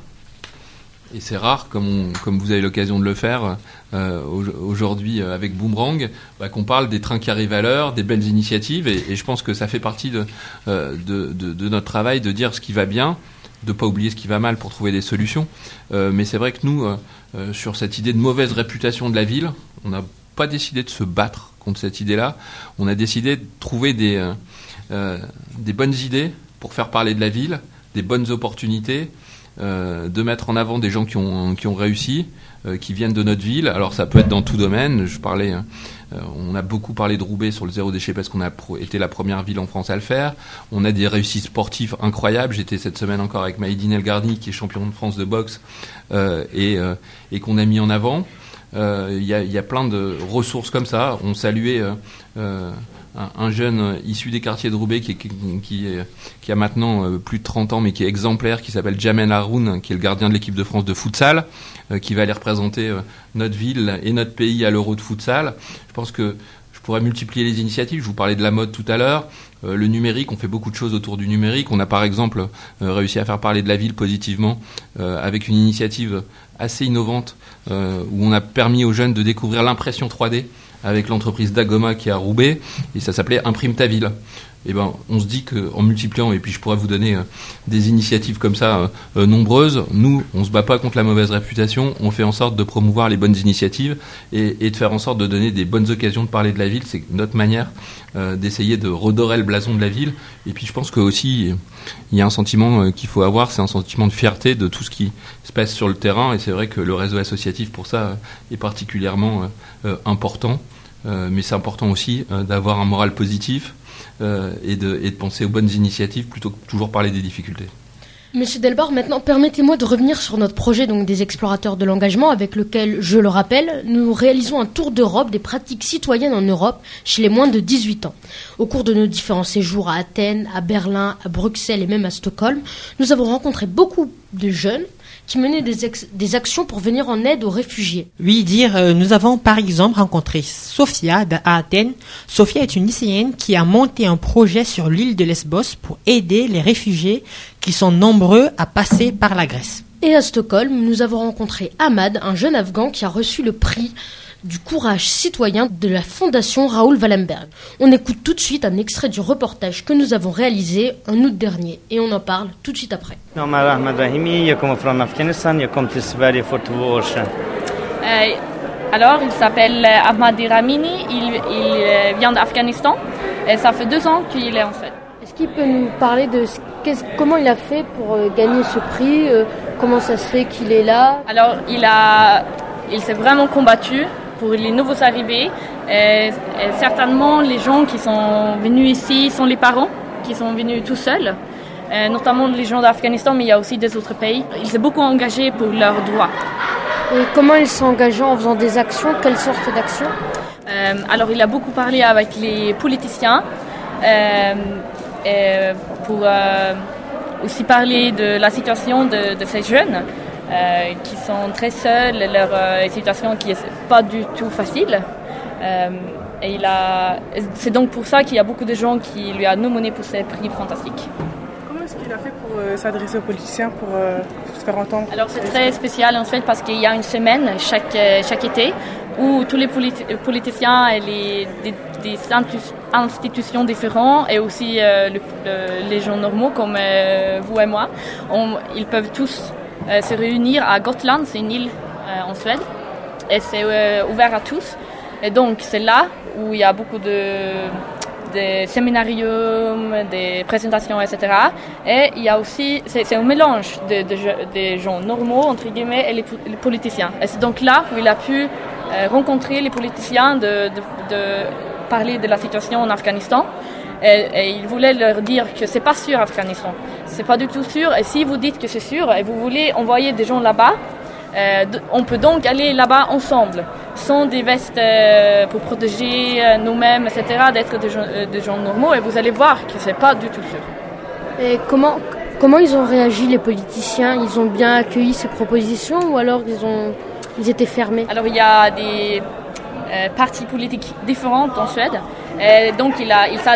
Speaker 8: et c'est rare, comme, vous avez l'occasion de le faire euh, aujourd'hui euh, avec Boomerang, bah, qu'on parle des trains qui arrivent à l'heure, des belles initiatives, et, je pense que ça fait partie euh, de, notre travail de dire ce qui va bien, de pas oublier ce qui va mal pour trouver des solutions. mais c'est vrai que nous, sur cette idée de mauvaise réputation de la ville, on n'a pas décidé de se battre contre cette idée-là. On a décidé de trouver des bonnes idées pour faire parler de la ville, des bonnes opportunités, euh, de mettre en avant des gens qui ont, qui ont réussi, euh, qui viennent de notre ville. Alors ça peut être dans tout domaine. Je parlais, euh, on a beaucoup parlé de Roubaix sur le zéro déchet parce qu'on a été la première ville en France à le faire. On a des réussites sportives incroyables. J'étais cette semaine encore avec Maïdine Elgarni qui est champion de France de boxe et, qu'on a mis en avant. Il y, a, plein de ressources comme ça. On saluait un, jeune issu des quartiers de Roubaix qui, qui, qui, a maintenant euh, plus de 30 ans mais qui est exemplaire, qui s'appelle Jamel Haroun, qui est le gardien de l'équipe de France de futsal, euh, qui va aller représenter euh, notre ville et notre pays à l'Euro de futsal. Je pense que je pourrais multiplier les initiatives. Je vous parlais de la mode tout à l'heure. le numérique, on fait beaucoup de choses autour du numérique. On a par exemple réussi à faire parler de la ville positivement avec une initiative assez innovante où on a permis aux jeunes de découvrir l'impression 3D avec l'entreprise Dagoma qui est à Roubaix, et ça s'appelait Imprime ta ville. Eh ben, on se dit qu'en multipliant, et puis je pourrais vous donner euh, des initiatives comme ça euh, euh, nombreuses, nous, on se bat pas contre la mauvaise réputation, on fait en sorte de promouvoir les bonnes initiatives et, de faire en sorte de donner des bonnes occasions de parler de la ville. C'est notre manière d'essayer de redorer le blason de la ville. Et puis je pense que aussi, il y a un sentiment qu'il faut avoir, c'est un sentiment de fierté de tout ce qui se passe sur le terrain. Et c'est vrai que le réseau associatif pour ça est particulièrement important. Euh, mais c'est important aussi euh, d'avoir un moral positif euh, et de, penser aux bonnes initiatives plutôt que toujours parler des difficultés.
Speaker 4: Monsieur Delbar, maintenant permettez-moi de revenir sur notre projet donc des explorateurs de l'engagement avec lequel, je le rappelle, nous réalisons un tour d'Europe des pratiques citoyennes en Europe chez les moins de 18 ans. Au cours de nos différents séjours à Athènes, à Berlin, à Bruxelles et même à Stockholm, nous avons rencontré beaucoup de jeunes qui menait des, des, actions pour venir en aide aux réfugiés.
Speaker 5: Oui, dire, euh, nous avons par exemple rencontré Sofia à Athènes. Sofia est une lycéenne qui a monté un projet sur l'île de Lesbos pour aider les réfugiés qui sont nombreux à passer par la Grèce.
Speaker 4: Et à Stockholm, nous avons rencontré Ahmad, un jeune Afghan qui a reçu le prix du courage citoyen de la Fondation Raoul Wallenberg. On écoute tout de suite un extrait du reportage que nous avons réalisé en août dernier et on en parle tout de suite après.
Speaker 10: Euh, alors, il s'appelle Ahmad Ramini, il, il, euh, vient d'Afghanistan et ça fait deux ans qu'il est en fait.
Speaker 4: Est-ce qu'il peut nous parler de ce, comment il a fait pour euh, gagner ce prix euh, Comment ça se fait qu'il est là?
Speaker 10: Alors, il, a, il s'est vraiment combattu pour les nouveaux arrivés. Et, certainement, les gens qui sont venus ici sont les parents qui sont venus tout seuls, notamment les gens d'Afghanistan, mais il y a aussi des autres pays. Il s'est beaucoup engagé pour leurs droits.
Speaker 4: Et comment il s'est engagé en faisant des actions? Quelle sorte d'actions
Speaker 10: euh, Alors, il a beaucoup parlé avec les politiciens euh, pour euh, aussi parler de la situation de, ces jeunes qui sont très seuls, leur situation qui n'est pas du tout facile. et il a, c'est donc pour ça qu'il y a beaucoup de gens qui lui ont nominé pour ces prix fantastiques.
Speaker 11: Comment est-ce qu'il a fait pour s'adresser aux politiciens pour se faire entendre
Speaker 10: Alors c'est très spécial en fait parce qu'il y a une semaine chaque, chaque été où tous les politiciens et les, des, institutions différentes et aussi euh, les gens normaux comme euh, vous et moi, ils peuvent tous euh, se réunir à Gotland, c'est une île en Suède, et c'est ouvert à tous. Et donc c'est là où il y a beaucoup de séminariums, des présentations, etc. Et il y a aussi, c'est un mélange de, gens normaux, entre guillemets, et les, politiciens. Et c'est donc là où il a pu euh, rencontrer les politiciens, de, de, parler de la situation en Afghanistan. Et, il voulait leur dire que c'est pas sûr Afghanistan, c'est pas du tout sûr. Et si vous dites que c'est sûr et vous voulez envoyer des gens là-bas, euh, on peut donc aller là-bas ensemble, sans des vestes euh, pour protéger nous-mêmes, etc., d'être des, des, gens normaux. Et vous allez voir que c'est pas du tout sûr.
Speaker 4: Et comment, comment ils ont réagi les politiciens? Ils ont bien accueilli ces propositions ou alors ils ont ils étaient fermés?
Speaker 10: Alors il y a des euh, partis politiques différentes en Suède. Donc il, a, il s'est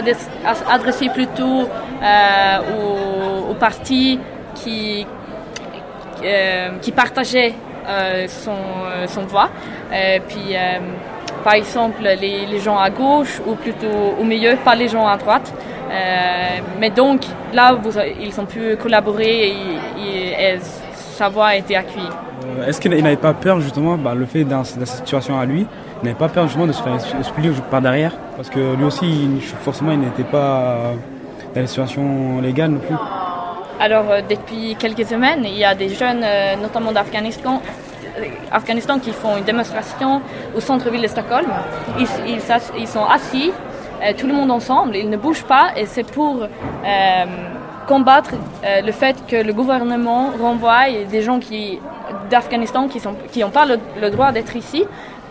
Speaker 10: adressé plutôt euh, aux, partis qui, euh, qui partageaient son, son voix. Et puis par exemple les, les, gens à gauche ou plutôt au milieu, pas les gens à droite. mais donc là, ils ont pu collaborer et, sa voix a été accueillie.
Speaker 12: Euh, est-ce qu'il n'avait pas peur justement, bah, le fait dans, cette situation à lui, il n'avait pas peur justement de se faire expliquer par derrière Parce que lui aussi, forcément, il n'était pas dans la situation légale non plus.
Speaker 10: Alors, euh, depuis quelques semaines, il y a des jeunes, euh, notamment d'Afghanistan, Afghanistan, qui font une démonstration au centre-ville de Stockholm. Ils, ils, sont assis, tout le monde ensemble, ils ne bougent pas, et c'est pour combattre le fait que le gouvernement renvoie des gens d'Afghanistan qui n'ont qui pas le, droit d'être ici.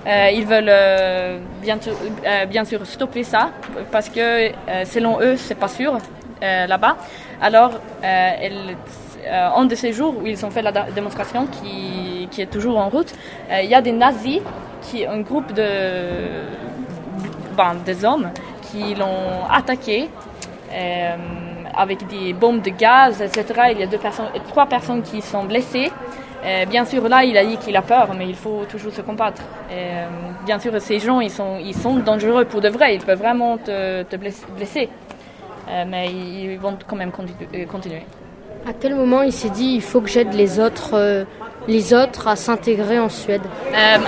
Speaker 10: Euh, ils veulent euh, bien, euh, bien, sûr stopper ça parce que selon eux, c'est pas sûr là-bas. Alors, un de ces jours où ils ont fait la démonstration qui, qui est toujours en route, il y a des nazis, qui, un groupe de, ben, des hommes qui l'ont attaqué avec des bombes de gaz, etc. Il y a deux personnes, trois personnes qui sont blessées. Euh, bien sûr, là, il a dit qu'il a peur, mais il faut toujours se combattre. Euh, bien sûr, ces gens, ils sont, ils sont dangereux pour de vrai. Ils peuvent vraiment te, blesser. Euh, mais ils vont quand même continuer.
Speaker 4: À quel moment il s'est dit il faut que j'aide les autres, les autres à s'intégrer en Suède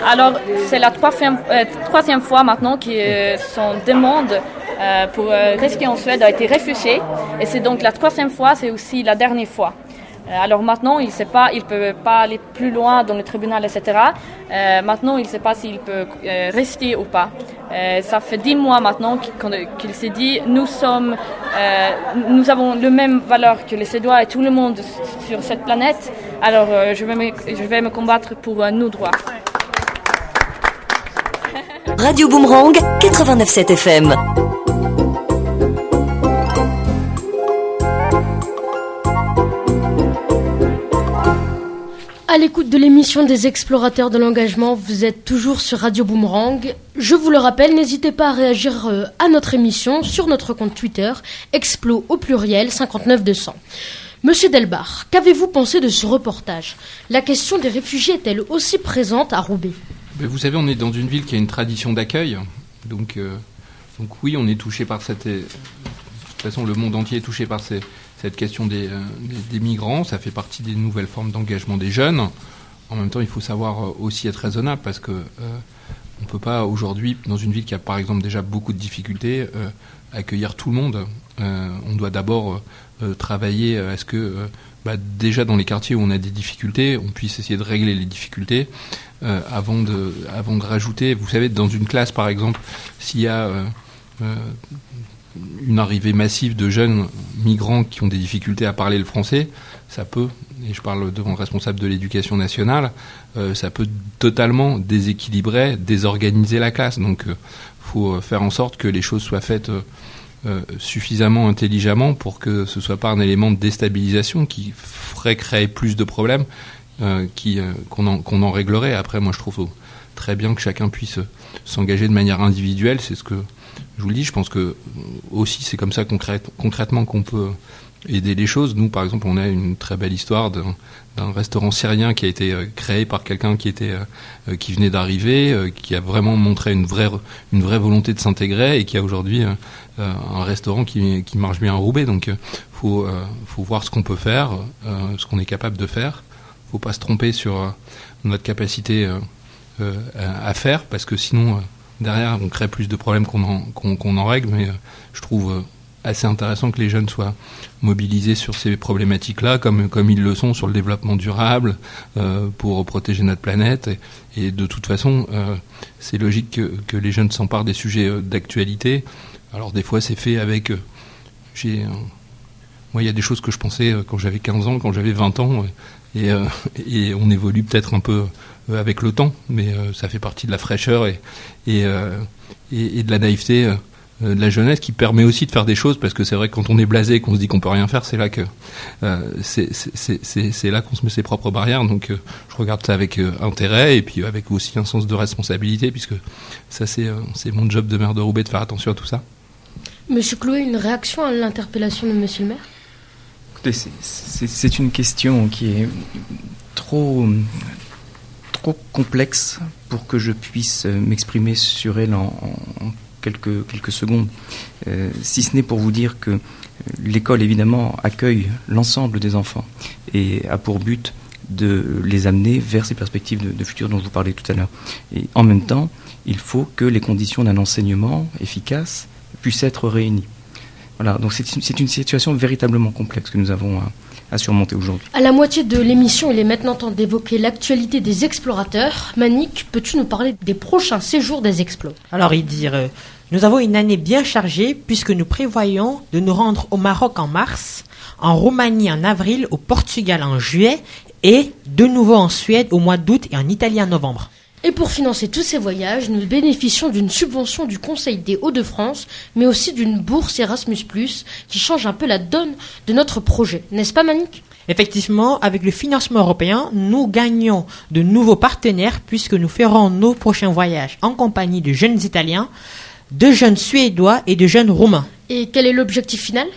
Speaker 10: Alors, c'est la troisième, troisième, fois maintenant que son demande pour rester en Suède a été refusée. Et c'est donc la troisième fois, c'est aussi la dernière fois. Euh, alors maintenant, il ne il peut pas aller plus loin dans le tribunal, etc. Euh, maintenant, il ne sait pas s'il peut euh, rester ou pas. ça fait dix mois maintenant qu'il s'est dit, nous sommes, nous avons le même valeur que les Suédois et tout le monde sur cette planète. Alors, je vais, me, je vais me combattre pour nos droits.
Speaker 13: Radio Boomerang 89.7 FM.
Speaker 4: À l'écoute de l'émission des explorateurs de l'engagement, vous êtes toujours sur Radio Boomerang. Je vous le rappelle, n'hésitez pas à réagir euh, à notre émission sur notre compte Twitter, explo au pluriel 59200. Monsieur Delbar, qu'avez-vous pensé de ce reportage? La question des réfugiés est-elle aussi présente à Roubaix?
Speaker 8: Ben, Vous savez, on est dans une ville qui a une tradition d'accueil. Donc, euh, donc oui, on est touché par cette... De toute façon, le monde entier est touché par ces, cette question euh, des, migrants, ça fait partie des nouvelles formes d'engagement des jeunes. En même temps, il faut savoir euh, aussi être raisonnable parce que euh, on peut pas aujourd'hui, dans une ville qui a par exemple déjà beaucoup de difficultés, accueillir tout le monde. on doit d'abord travailler à ce que bah, déjà dans les quartiers où on a des difficultés, on puisse essayer de régler les difficultés avant de avant de rajouter. Vous savez, dans une classe par exemple, s'il y a une arrivée massive de jeunes migrants qui ont des difficultés à parler le français, ça peut, et je parle devant le responsable de l'éducation nationale, euh, ça peut totalement déséquilibrer, désorganiser la classe. Donc il euh, faut euh, faire en sorte que les choses soient faites suffisamment intelligemment pour que ce soit pas un élément de déstabilisation qui ferait créer plus de problèmes qu'on en, qu'on en réglerait. Après, moi je trouve très bien que chacun puisse s'engager de manière individuelle. C'est ce que je vous le dis, je pense que aussi c'est comme ça concrètement qu'on peut aider les choses. Nous, par exemple, on a une très belle histoire d'un restaurant syrien qui a été euh, créé par quelqu'un qui était euh, qui venait d'arriver, euh, qui a vraiment montré une vraie une vraie volonté de s'intégrer et qui a aujourd'hui un restaurant qui, qui marche bien à Roubaix. Donc, faut faut voir ce qu'on peut faire, ce qu'on est capable de faire. Faut pas se tromper sur notre capacité à faire parce que sinon derrière, on crée plus de problèmes qu'on en, règle, mais euh, je trouve euh, assez intéressant que les jeunes soient mobilisés sur ces problématiques-là, comme, comme ils le sont sur le développement durable, euh, pour protéger notre planète. Et, de toute façon, c'est logique que, les jeunes s'emparent des sujets d'actualité. Alors des fois, c'est fait avec... moi, il y a des choses que je pensais quand j'avais 15 ans, quand j'avais 20 ans, et, on évolue peut-être un peu avec le temps, mais euh, ça fait partie de la fraîcheur et, et, euh, et, de la naïveté de la jeunesse qui permet aussi de faire des choses parce que c'est vrai que quand on est blasé et qu'on se dit qu'on peut rien faire c'est là que c'est là qu'on se met ses propres barrières donc je regarde ça avec intérêt et puis avec aussi un sens de responsabilité puisque ça c'est c'est mon job de maire de Roubaix de faire attention à tout ça.
Speaker 4: Monsieur Chloé, une réaction à l'interpellation de Monsieur le maire?
Speaker 9: Écoutez, c'est une question qui est trop trop complexe pour que je puisse euh, m'exprimer sur elle en, quelques, quelques secondes, euh, si ce n'est pour vous dire que euh, l'école, évidemment, accueille l'ensemble des enfants et a pour but de les amener vers ces perspectives de, futur dont je vous parlais tout à l'heure. Et en même temps, il faut que les conditions d'un enseignement efficace puissent être réunies. Voilà, donc c'est une, une, situation véritablement complexe que nous avons à, à surmonter aujourd'hui.
Speaker 4: À la moitié de l'émission, il est maintenant temps d'évoquer l'actualité des explorateurs. Manik, peux-tu nous parler des prochains séjours des explos?
Speaker 5: Alors, il dire, euh, nous avons une année bien chargée puisque nous prévoyons de nous rendre au Maroc en mars, en Roumanie en avril, au Portugal en juillet et de nouveau en Suède au mois d'août et en Italie en novembre.
Speaker 4: Et pour financer tous ces voyages, nous bénéficions d'une subvention du Conseil des Hauts-de-France, mais aussi d'une bourse Erasmus, qui change un peu la donne de notre projet. N'est-ce pas, Manik
Speaker 5: Effectivement, avec le financement européen, nous gagnons de nouveaux partenaires puisque nous ferons nos prochains voyages en compagnie de jeunes Italiens, de jeunes Suédois et de jeunes Roumains.
Speaker 4: Et quel est l'objectif final?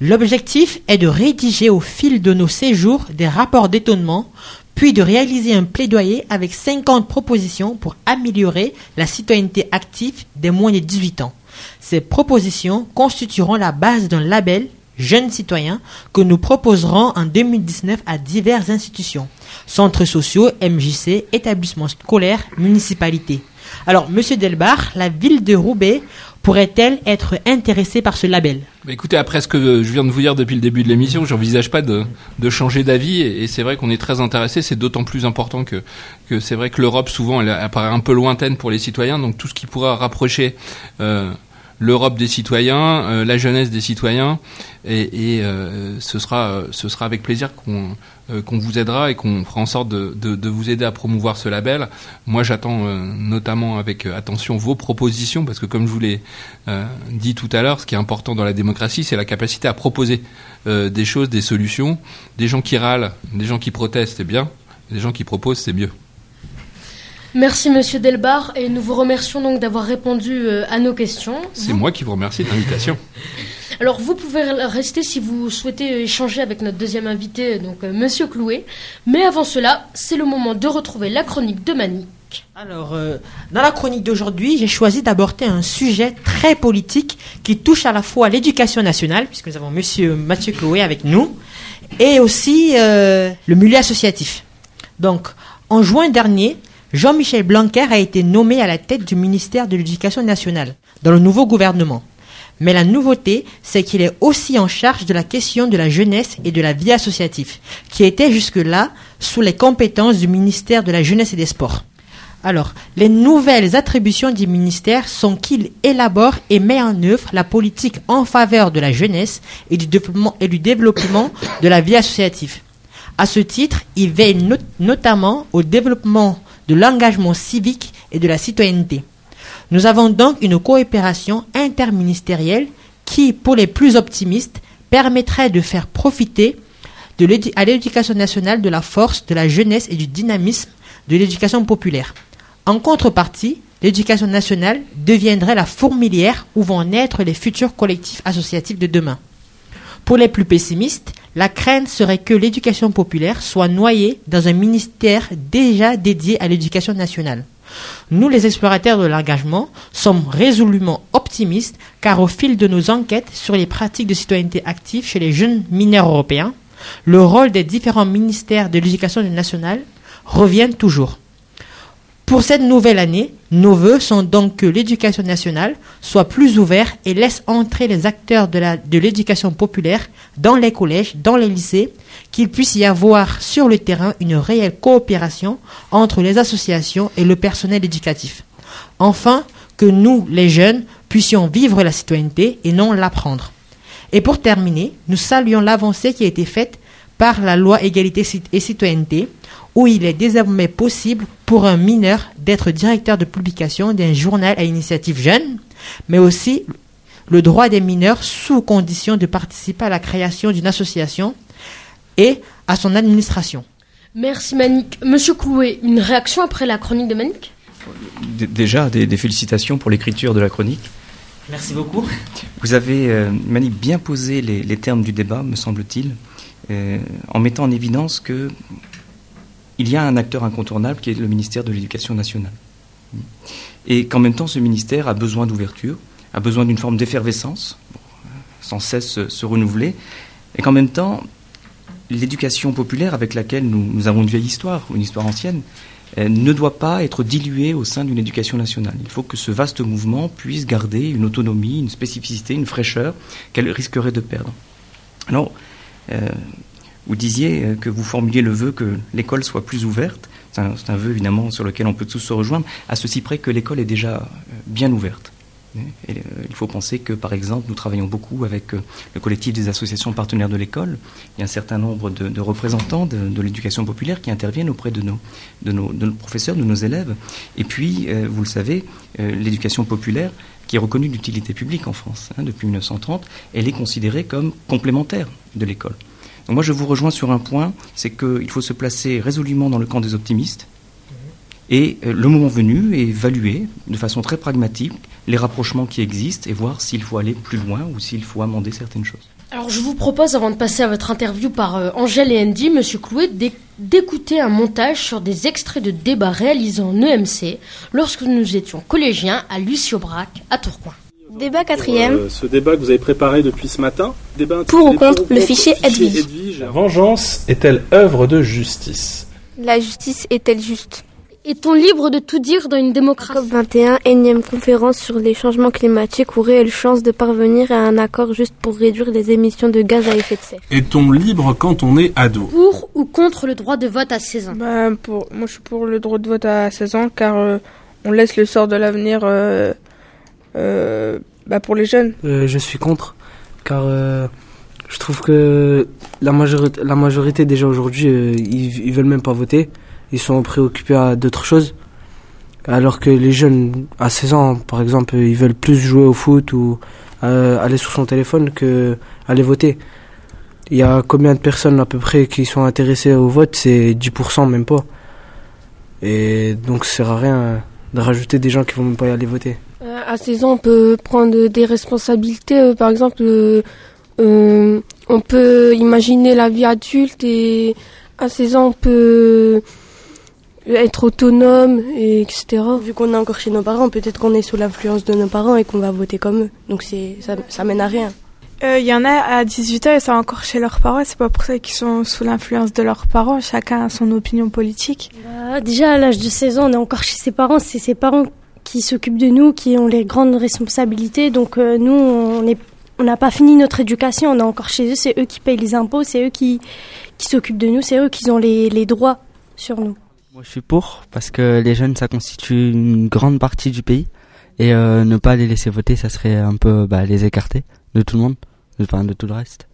Speaker 5: L'objectif est de rédiger au fil de nos séjours des rapports d'étonnement puis de réaliser un plaidoyer avec 50 propositions pour améliorer la citoyenneté active des moins de 18 ans. Ces propositions constitueront la base d'un label Jeunes citoyens que nous proposerons en 2019 à diverses institutions, centres sociaux, MJC, établissements scolaires, municipalités. Alors, Monsieur Delbar, la ville de Roubaix pourrait-elle être intéressée par ce label?
Speaker 8: Bah, Écoutez, après ce que je viens de vous dire depuis le début de l'émission, j'envisage pas de, changer d'avis et, c'est vrai qu'on est très intéressé. C'est d'autant plus important que, c'est vrai que l'Europe souvent elle apparaît un peu lointaine pour les citoyens, donc tout ce qui pourra rapprocher euh, l'Europe des citoyens, euh, la jeunesse des citoyens, et, euh, ce sera ce sera avec plaisir qu'on qu'on vous aidera et qu'on fera en sorte de, de, de, vous aider à promouvoir ce label. Moi, j'attends notamment avec attention vos propositions parce que, comme je vous l'ai dit tout à l'heure, ce qui est important dans la démocratie, c'est la capacité à proposer des choses, des solutions. Des gens qui râlent, des gens qui protestent, c'est bien. Des gens qui proposent, c'est mieux.
Speaker 4: Merci Monsieur Delbar et nous vous remercions donc d'avoir répondu euh, à nos questions.
Speaker 8: C'est moi qui vous remercie de l'invitation.
Speaker 4: Alors vous pouvez rester si vous souhaitez échanger avec notre deuxième invité, donc euh, Monsieur Clouet. Mais avant cela, c'est le moment de retrouver la chronique de Mani.
Speaker 5: Alors, euh, dans la chronique d'aujourd'hui, j'ai choisi d'aborder un sujet très politique qui touche à la fois l'éducation nationale, puisque nous avons Monsieur Mathieu Chloé avec nous, et aussi le milieu associatif. Donc, en juin dernier, Jean-Michel Blanquer a été nommé à la tête du ministère de l'Éducation nationale dans le nouveau gouvernement. Mais la nouveauté, c'est qu'il est aussi en charge de la question de la jeunesse et de la vie associative, qui était jusque-là sous les compétences du ministère de la Jeunesse et des Sports. Alors, les nouvelles attributions du ministère sont qu'il élabore et met en œuvre la politique en faveur de la jeunesse et du développement, de la vie associative. À ce titre, il veille not- notamment au développement de l'engagement civique et de la citoyenneté. Nous avons donc une coopération interministérielle qui, pour les plus optimistes, permettrait de faire profiter à l'éducation nationale de la force, de la jeunesse et du dynamisme de l'éducation populaire. En contrepartie, l'éducation nationale deviendrait la fourmilière où vont naître les futurs collectifs associatifs de demain. Pour les plus pessimistes, la crainte serait que l'éducation populaire soit noyée dans un ministère déjà dédié à l'éducation nationale. Nous, les explorateurs de l'engagement, sommes résolument optimistes car au fil de nos enquêtes sur les pratiques de citoyenneté active chez les jeunes mineurs européens, le rôle des différents ministères de l'éducation nationale revient toujours. Pour cette nouvelle année, nos voeux sont donc que l'éducation nationale soit plus ouverte et laisse entrer les acteurs de l'éducation populaire dans les collèges, dans les lycées, qu'il puisse y avoir sur le terrain une réelle coopération entre les associations et le personnel éducatif. Enfin, que nous, les jeunes, puissions vivre la citoyenneté et non l'apprendre. Et pour terminer, nous saluons l'avancée qui a été faite par la loi égalité et citoyenneté, où il est désormais possible pour un mineur d'être directeur de publication d'un journal à initiative jeune, mais aussi le droit des mineurs sous condition de participer à la création d'une association et à son administration.
Speaker 4: Merci Manik. Monsieur Clouet, une réaction après la chronique de Manik
Speaker 9: D- Déjà, des, des félicitations pour l'écriture de la chronique.
Speaker 5: Merci beaucoup.
Speaker 9: Vous avez, euh, bien posé les, les termes du débat, me semble-t-il, euh, en mettant en évidence que il y a un acteur incontournable qui est le ministère de l'Éducation nationale. Et qu'en même temps, ce ministère a besoin d'ouverture, a besoin d'une forme d'effervescence, sans cesse se, renouveler, et qu'en même temps, l'éducation populaire avec laquelle nous, avons une vieille histoire, une histoire ancienne, euh, ne doit pas être diluée au sein d'une éducation nationale. Il faut que ce vaste mouvement puisse garder une autonomie, une spécificité, une fraîcheur qu'elle risquerait de perdre. Alors, vous disiez euh, que vous formuliez le vœu que l'école soit plus ouverte. C'est un, vœu évidemment sur lequel on peut tous se rejoindre, à ceci près que l'école est déjà euh, bien ouverte. Euh, il faut penser que, par exemple, nous travaillons beaucoup avec euh, le collectif des associations partenaires de l'école. Il y a un certain nombre de, représentants de, de l'éducation populaire qui interviennent auprès de nos, de, nos, de nos professeurs, de nos élèves. Et puis, euh, vous le savez, euh, l'éducation populaire, qui est reconnue d'utilité publique en France hein, depuis 1930, elle est considérée comme complémentaire de l'école. Donc moi, je vous rejoins sur un point, c'est qu'il faut se placer résolument dans le camp des optimistes et euh, le moment venu évaluer de façon très pragmatique les rapprochements qui existent et voir s'il faut aller plus loin ou s'il faut amender certaines choses.
Speaker 4: Alors je vous propose, avant de passer à votre interview par euh, Angèle et Andy, Monsieur Clouet, d'éc- d'écouter un montage sur des extraits de débats réalisés en EMC lorsque nous étions collégiens à Lucie-Aubrac, à Tourcoing.
Speaker 14: Débat quatrième.
Speaker 15: Euh, ce débat que vous avez préparé depuis ce matin. Débat
Speaker 14: Pour ou contre le fichier Edwige.
Speaker 15: La vengeance est-elle œuvre de justice?
Speaker 14: La justice est-elle juste?
Speaker 4: Est-on libre de tout dire dans une démocratie
Speaker 14: COP21, énième conférence sur les changements climatiques ou réelle chance de parvenir à un accord juste pour réduire les émissions de gaz à effet de serre
Speaker 15: Est-on libre quand on est ado
Speaker 4: Pour ou contre le droit de vote à 16 ans
Speaker 11: Bah, pour, moi, je suis pour le droit de vote à 16 ans car euh, on laisse le sort de l'avenir euh, euh, bah, pour les jeunes.
Speaker 16: Euh, je suis contre, car euh, je trouve que la majorité, la majorité déjà aujourd'hui, euh, ils, ils veulent même pas voter. Ils sont préoccupés à d'autres choses. Alors que les jeunes, à 16 ans, par exemple, ils veulent plus jouer au foot ou euh, aller sur son téléphone que aller voter. Il y a combien de personnes à peu près qui sont intéressées au vote? C'est 10% même pas. Et donc ça sert à rien de rajouter des gens qui vont même pas y aller voter.
Speaker 17: Euh, à 16 ans, on peut prendre des responsabilités. euh, par exemple, on peut imaginer la vie adulte et à 16 ans, on peut être autonome, et etc.
Speaker 18: Vu qu'on est encore chez nos parents, peut-être qu'on est sous l'influence de nos parents et qu'on va voter comme eux. Donc c'est ça, ça mène à rien.
Speaker 11: Il y en a à 18 ans, ils sont encore chez leurs parents. C'est pas pour ça qu'ils sont sous l'influence de leurs parents. Chacun a son opinion politique.
Speaker 18: Bah, déjà, à l'âge de 16 ans, on est encore chez ses parents. C'est ses parents qui s'occupent de nous, qui ont les grandes responsabilités. Donc nous, on est on n'a pas fini notre éducation, on est encore chez eux, c'est eux qui payent les impôts, c'est eux qui, qui s'occupent de nous, c'est eux qui ont les, les droits sur nous.
Speaker 19: Moi je suis pour, parce que les jeunes ça constitue une grande partie du pays, et euh, ne pas les laisser voter, ça serait un peu bah, les écarter de tout le monde, enfin de tout le reste.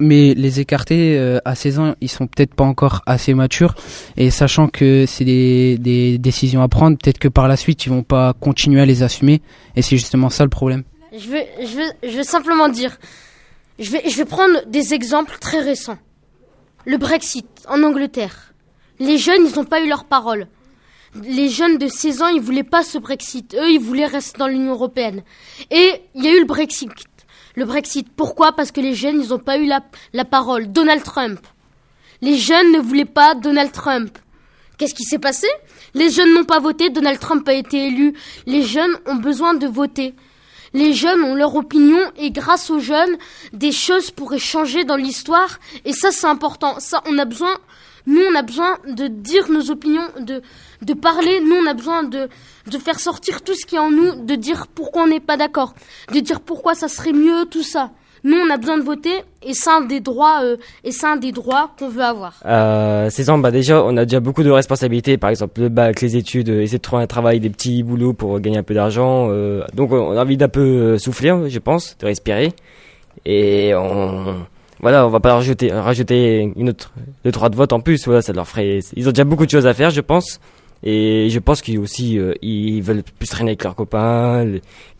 Speaker 20: Mais les écarter euh, à 16 ans, ils sont peut-être pas encore assez matures, et sachant que c'est des, des décisions à prendre, peut-être que par la suite ils vont pas continuer à les assumer, et c'est justement ça le problème.
Speaker 4: Je veux, je veux, je veux simplement dire, je vais, je vais prendre des exemples très récents. Le Brexit en Angleterre. Les jeunes, ils n'ont pas eu leur parole. Les jeunes de 16 ans, ils voulaient pas ce Brexit. Eux, ils voulaient rester dans l'Union européenne. Et il y a eu le Brexit. Le Brexit. Pourquoi? Parce que les jeunes, ils n'ont pas eu la, la parole. Donald Trump. Les jeunes ne voulaient pas Donald Trump. Qu'est-ce qui s'est passé? Les jeunes n'ont pas voté, Donald Trump a été élu. Les jeunes ont besoin de voter. Les jeunes ont leur opinion et grâce aux jeunes, des choses pourraient changer dans l'histoire. Et ça, c'est important. Ça, on a besoin, nous, on a besoin de dire nos opinions, de, de parler. Nous, on a besoin de, de faire sortir tout ce qui est en nous, de dire pourquoi on n'est pas d'accord, de dire pourquoi ça serait mieux, tout ça. Nous, on a besoin de voter et c'est un des droits, euh, et c'est un des droits qu'on veut avoir.
Speaker 21: Euh, 16 ans, bah déjà, on a déjà beaucoup de responsabilités. Par exemple, le bac, les études, euh, essayer de trouver un travail, des petits boulots pour gagner un peu d'argent. Euh, donc, on a envie d'un peu euh, souffler, je pense, de respirer. Et on, voilà, on va pas rajouter, rajouter une autre, deux, trois de vote en plus. Voilà, ça leur ferait, ils ont déjà beaucoup de choses à faire, je pense. Et je pense qu'ils aussi, euh, ils veulent plus traîner avec leurs copains.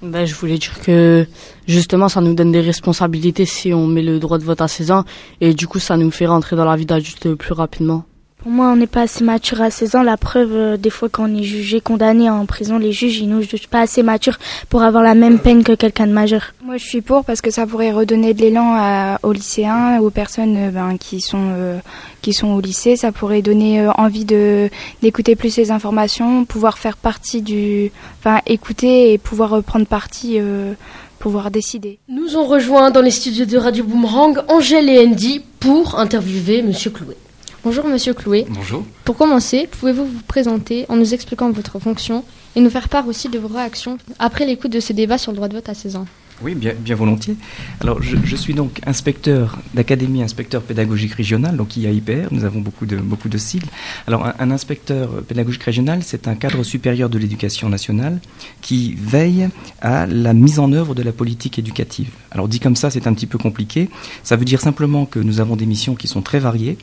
Speaker 22: Ben, je voulais dire que justement, ça nous donne des responsabilités si on met le droit de vote à 16 ans, et du coup, ça nous fait rentrer dans la vie d'adulte plus rapidement.
Speaker 23: Pour moi, on n'est pas assez mature à 16 ans. La preuve, euh, des fois, quand on est jugé, condamné en prison, les juges, ils nous jugent pas assez mature pour avoir la même peine que quelqu'un de majeur.
Speaker 24: Moi, je suis pour parce que ça pourrait redonner de l'élan aux lycéens, aux personnes euh, ben, qui sont euh, qui sont au lycée. Ça pourrait donner euh, envie de d'écouter plus les informations, pouvoir faire partie du, enfin, écouter et pouvoir euh, prendre parti. Euh, pouvoir décider.
Speaker 4: Nous ont rejoint dans les studios de Radio Boomerang Angèle et Andy pour interviewer Monsieur Clouet.
Speaker 25: Bonjour Monsieur Clouet.
Speaker 8: Bonjour.
Speaker 25: Pour commencer, pouvez-vous vous présenter en nous expliquant votre fonction et nous faire part aussi de vos réactions après l'écoute de ce débat sur le droit de vote à 16 ans?
Speaker 9: Oui, bien, bien volontiers. Alors, je, je suis donc inspecteur d'académie, inspecteur pédagogique régional, donc IAIPR, nous avons beaucoup de, beaucoup de sigles. Alors, un, un inspecteur pédagogique régional, c'est un cadre supérieur de l'éducation nationale qui veille à la mise en œuvre de la politique éducative. Alors, dit comme ça, c'est un petit peu compliqué. Ça veut dire simplement que nous avons des missions qui sont très variées,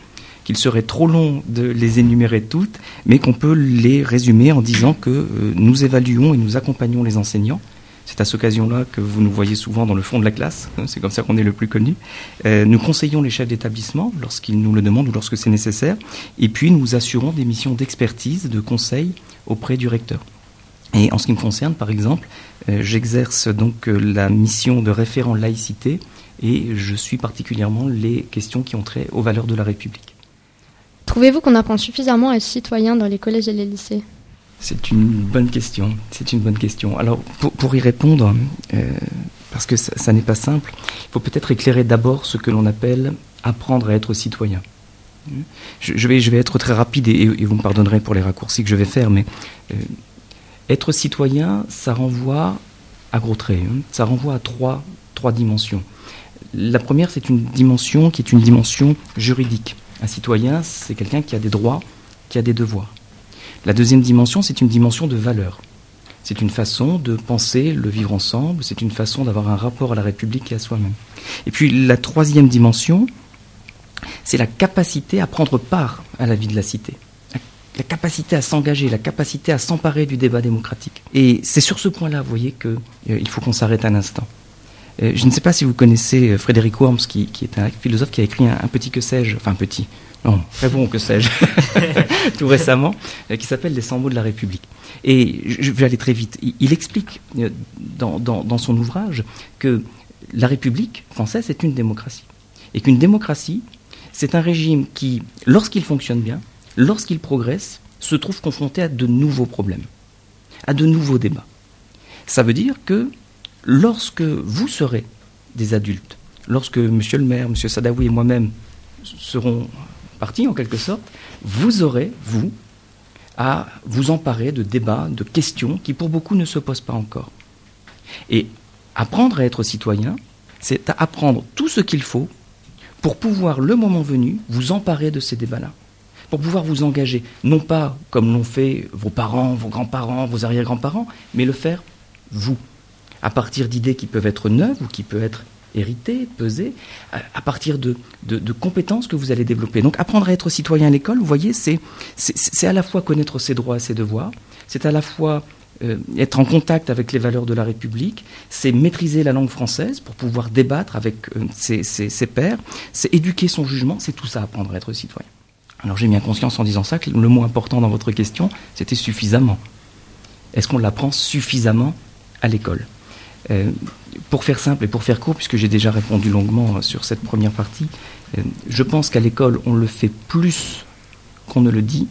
Speaker 9: qu'il serait trop long de les énumérer toutes, mais qu'on peut les résumer en disant que euh, nous évaluons et nous accompagnons les enseignants. C'est à cette occasion-là que vous nous voyez souvent dans le fond de la classe, c'est comme ça qu'on est le plus connu. Euh, nous conseillons les chefs d'établissement lorsqu'ils nous le demandent ou lorsque c'est nécessaire, et puis nous assurons des missions d'expertise, de conseil auprès du recteur. Et en ce qui me concerne, par exemple, euh, j'exerce donc la mission de référent laïcité et je suis particulièrement les questions qui ont trait aux valeurs de la République.
Speaker 25: Trouvez-vous qu'on apprend suffisamment à être citoyen dans les collèges et les lycées?
Speaker 9: C'est une bonne question. C'est une bonne question. Alors, pour, y répondre, euh, parce que ça, n'est pas simple, il faut peut-être éclairer d'abord ce que l'on appelle apprendre à être citoyen. Je, vais, je vais être très rapide et, et, vous me pardonnerez pour les raccourcis que je vais faire, mais euh, être citoyen, ça renvoie à gros traits, hein, ça renvoie à trois, trois dimensions. La première, c'est une dimension qui est une dimension juridique. Un citoyen, c'est quelqu'un qui a des droits, qui a des devoirs. La deuxième dimension, c'est une dimension de valeur. C'est une façon de penser le vivre ensemble, c'est une façon d'avoir un rapport à la République et à soi-même. Et puis la troisième dimension, c'est la capacité à prendre part à la vie de la cité. La, capacité à s'engager, la capacité à s'emparer du débat démocratique. Et c'est sur ce point-là, vous voyez, qu'il euh, faut qu'on s'arrête un instant. Euh, je ne sais pas si vous connaissez Frédéric Worms, qui, qui, est un philosophe qui a écrit un, un petit que sais-je, enfin petit, non, très bon que sais-je, tout récemment, euh, qui s'appelle Les 100 mots de la République. Et je vais aller très vite. Il, il explique euh, dans, dans, dans, son ouvrage que la République française est une démocratie. Et qu'une démocratie, c'est un régime qui, lorsqu'il fonctionne bien, lorsqu'il progresse, se trouve confronté à de nouveaux problèmes, à de nouveaux débats. Ça veut dire que lorsque vous serez des adultes, lorsque Monsieur le maire, Monsieur Sadawi et moi-même serons partis en quelque sorte, vous aurez, vous, à vous emparer de débats, de questions qui pour beaucoup ne se posent pas encore. Et apprendre à être citoyen, c'est apprendre tout ce qu'il faut pour pouvoir, le moment venu, vous emparer de ces débats-là. Pour pouvoir vous engager, non pas comme l'ont fait vos parents, vos grands-parents, vos arrière-grands-parents, mais le faire vous, à partir d'idées qui peuvent être neuves ou qui peuvent être héritées, pesées, à partir de, compétences que vous allez développer. Donc apprendre à être citoyen à l'école, vous voyez, c'est à la fois connaître ses droits et ses devoirs, c'est à la fois euh, être en contact avec les valeurs de la République, c'est maîtriser la langue française pour pouvoir débattre avec euh, ses, ses, pairs, c'est éduquer son jugement, c'est tout ça apprendre à être citoyen. Alors j'ai bien conscience en disant ça que le mot important dans votre question, c'était suffisamment. Est-ce qu'on l'apprend suffisamment à l'école? Pour faire simple et pour faire court, puisque j'ai déjà répondu longuement sur cette première partie, je pense qu'à l'école, on le fait plus qu'on ne le dit,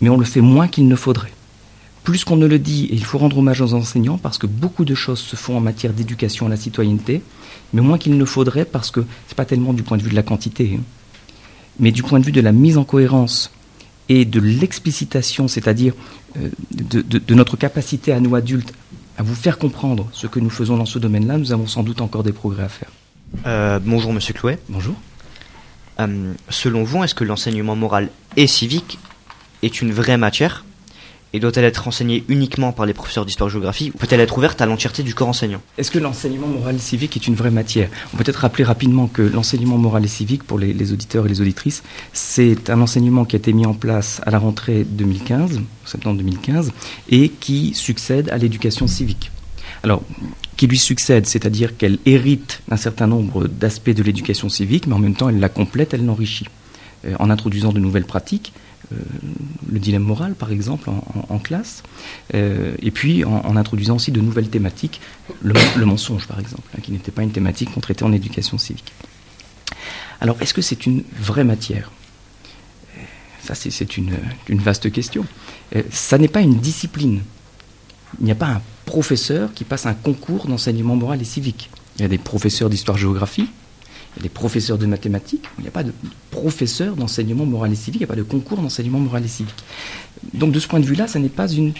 Speaker 9: mais on le fait moins qu'il ne faudrait. Plus qu'on ne le dit, et il faut rendre hommage aux enseignants parce que beaucoup de choses se font en matière d'éducation à la citoyenneté, mais moins qu'il ne faudrait parce que ce n'est pas tellement du point de vue de la quantité, hein, mais du point de vue de la mise en cohérence et de l'explicitation, c'est-à-dire euh, de, notre capacité à nous adultes à vous faire comprendre ce que nous faisons dans ce domaine-là, nous avons sans doute encore des progrès à faire.
Speaker 26: Euh, bonjour Monsieur Clouet.
Speaker 9: Bonjour.
Speaker 26: Euh, selon vous, est-ce que l'enseignement moral et civique est une vraie matière? Et doit-elle être enseignée uniquement par les professeurs d'histoire-géographie ou peut-elle être ouverte à l'entièreté du corps enseignant?
Speaker 9: Est-ce que l'enseignement moral et civique est une vraie matière? On peut peut-être rappeler rapidement que l'enseignement moral et civique, pour les, auditeurs et les auditrices, c'est un enseignement qui a été mis en place à la rentrée 2015, septembre 2015, et qui succède à l'éducation civique. Alors, qui lui succède, c'est-à-dire qu'elle hérite d'un certain nombre d'aspects de l'éducation civique, mais en même temps elle la complète, elle l'enrichit, euh, en introduisant de nouvelles pratiques, le dilemme moral, par exemple, en, classe, euh, et puis en, introduisant aussi de nouvelles thématiques, le, mensonge, par exemple, hein, qui n'était pas une thématique qu'on traitait en éducation civique. Alors, est-ce que c'est une vraie matière? Ça, c'est une, une, vaste question. Euh, ça n'est pas une discipline. Il n'y a pas un professeur qui passe un concours d'enseignement moral et civique. Il y a des professeurs d'histoire-géographie, il y a des professeurs de mathématiques, il n'y a pas de professeur d'enseignement moral et civique, il n'y a pas de concours d'enseignement moral et civique. Donc de ce point de vue-là, ça n'est pas une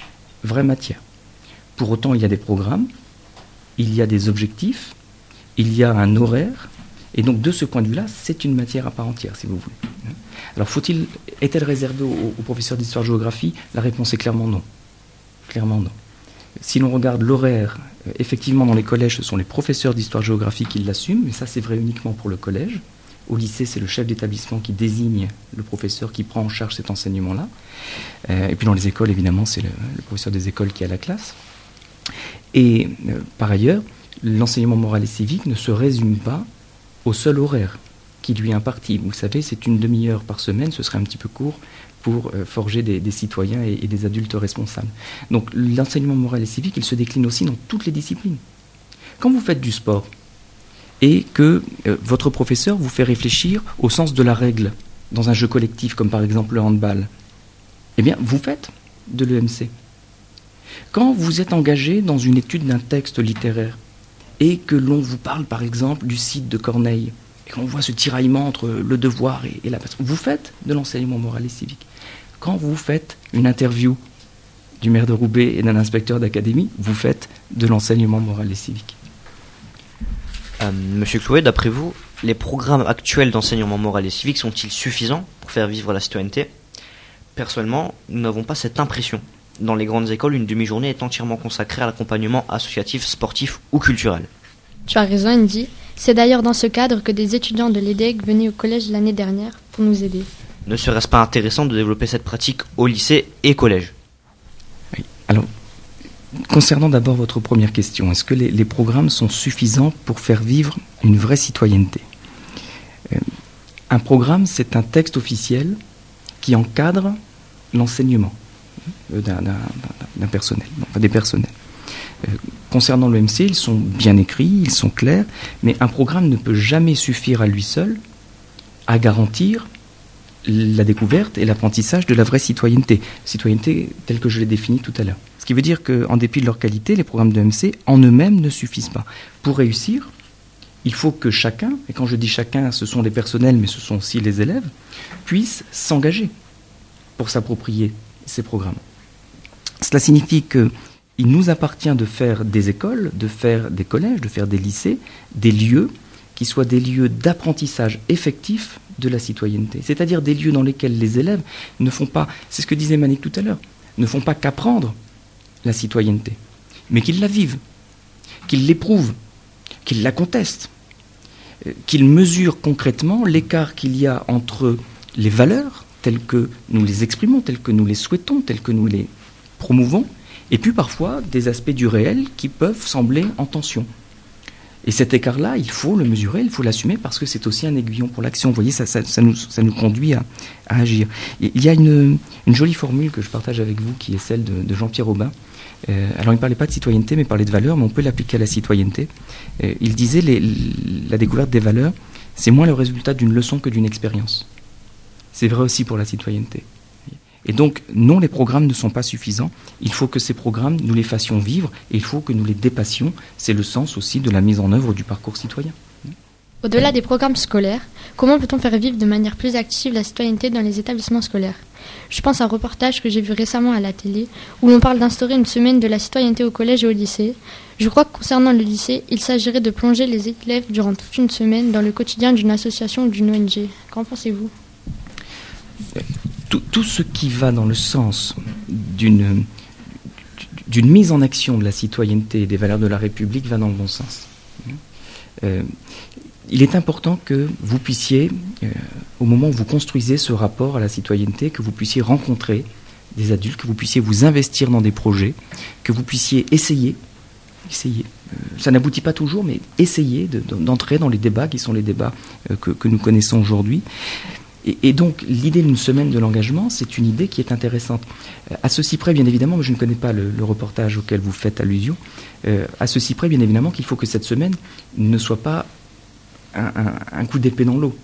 Speaker 9: vraie matière. Pour autant, il y a des programmes, il y a des objectifs, il y a un horaire, et donc de ce point de vue-là, c'est une matière à part entière, si vous voulez. Alors faut-il, est-elle réservée aux professeurs d'histoire-géographie? La réponse est clairement non. Clairement non. Si l'on regarde l'horaire, effectivement, dans les collèges, ce sont les professeurs d'histoire-géographie qui l'assument, mais ça, c'est vrai uniquement pour le collège. Au lycée, c'est le chef d'établissement qui désigne le professeur qui prend en charge cet enseignement-là. Euh, et puis dans les écoles, évidemment, c'est le, professeur des écoles qui a la classe. Et euh, par ailleurs, l'enseignement moral et civique ne se résume pas au seul horaire qui lui est imparti. Vous savez, c'est une demi-heure par semaine, ce serait un petit peu court pour euh, forger des, citoyens et, des adultes responsables. Donc l'enseignement moral et civique, il se décline aussi dans toutes les disciplines. Quand vous faites du sport et que euh, votre professeur vous fait réfléchir au sens de la règle dans un jeu collectif comme par exemple le handball, eh bien vous faites de l'EMC. Quand vous êtes engagé dans une étude d'un texte littéraire et que l'on vous parle par exemple du site de Corneille, et qu'on voit ce tiraillement entre le devoir et, et la passion, vous faites de l'enseignement moral et civique. Quand vous faites une interview du maire de Roubaix et d'un inspecteur d'académie, vous faites de l'enseignement moral et civique.
Speaker 26: Euh, Monsieur Clouet, d'après vous, les programmes actuels d'enseignement moral et civique sont-ils suffisants pour faire vivre la citoyenneté? Personnellement, nous n'avons pas cette impression. Dans les grandes écoles, une demi-journée est entièrement consacrée à l'accompagnement associatif, sportif ou culturel.
Speaker 25: Tu as raison, Andy. C'est d'ailleurs dans ce cadre que des étudiants de l'EDEC venaient au collège l'année dernière pour nous aider.
Speaker 26: Ne serait-ce pas intéressant de développer cette pratique au lycée et collège?
Speaker 9: Oui. Alors, concernant d'abord votre première question, est-ce que les, programmes sont suffisants pour faire vivre une vraie citoyenneté? Euh, Un programme, c'est un texte officiel qui encadre l'enseignement euh, d'un personnel, enfin des personnels. Euh, concernant l'OMC, ils sont bien écrits, ils sont clairs, mais un programme ne peut jamais suffire à lui seul à garantir la découverte et l'apprentissage de la vraie citoyenneté, citoyenneté telle que je l'ai définie tout à l'heure. Ce qui veut dire qu'en dépit de leur qualité, les programmes de en eux-mêmes ne suffisent pas. Pour réussir, il faut que chacun, et quand je dis chacun, ce sont les personnels, mais ce sont aussi les élèves, puissent s'engager pour s'approprier ces programmes. Cela signifie qu'il nous appartient de faire des écoles, de faire des collèges, de faire des lycées, des lieux qui soient des lieux d'apprentissage effectif de la citoyenneté, c'est-à-dire des lieux dans lesquels les élèves ne font pas, c'est ce que disait Manik tout à l'heure, ne font pas qu'apprendre la citoyenneté, mais qu'ils la vivent, qu'ils l'éprouvent, qu'ils la contestent, euh, qu'ils mesurent concrètement l'écart qu'il y a entre les valeurs telles que nous les exprimons, telles que nous les souhaitons, telles que nous les promouvons, et puis parfois des aspects du réel qui peuvent sembler en tension. Et cet écart-là, il faut le mesurer, il faut l'assumer parce que c'est aussi un aiguillon pour l'action. Vous voyez, ça, ça, nous, ça nous, conduit à, agir. Il y a une, jolie formule que je partage avec vous qui est celle de, Jean-Pierre Aubin. Euh, alors il ne parlait pas de citoyenneté, mais il parlait de valeurs, mais on peut l'appliquer à la citoyenneté. Euh, il disait la découverte des valeurs, c'est moins le résultat d'une leçon que d'une expérience. C'est vrai aussi pour la citoyenneté. Et donc, non, les programmes ne sont pas suffisants. Il faut que ces programmes, nous les fassions vivre et il faut que nous les dépassions. C'est le sens aussi de la mise en œuvre du parcours citoyen.
Speaker 25: Au-delà des programmes scolaires, comment peut-on faire vivre de manière plus active la citoyenneté dans les établissements scolaires? Je pense à un reportage que j'ai vu récemment à la télé où l'on parle d'instaurer une semaine de la citoyenneté au collège et au lycée. Je crois que concernant le lycée, il s'agirait de plonger les élèves durant toute une semaine dans le quotidien d'une association ou d'une ONG. Qu'en pensez-vous?
Speaker 9: Tout, ce qui va dans le sens d'une mise en action de la citoyenneté et des valeurs de la République va dans le bon sens. Euh, il est important que vous puissiez, euh, au moment où vous construisez ce rapport à la citoyenneté, que vous puissiez rencontrer des adultes, que vous puissiez vous investir dans des projets, que vous puissiez essayer, essayer. Euh, ça n'aboutit pas toujours, mais essayer d'entrer de, dans les débats qui sont les débats que, nous connaissons aujourd'hui. Et, donc, l'idée d'une semaine de l'engagement, c'est une idée qui est intéressante. Euh, à ceci près, bien évidemment, je ne connais pas le, reportage auquel vous faites allusion, euh, à ceci près, bien évidemment, qu'il faut que cette semaine ne soit pas un coup d'épée dans l'eau.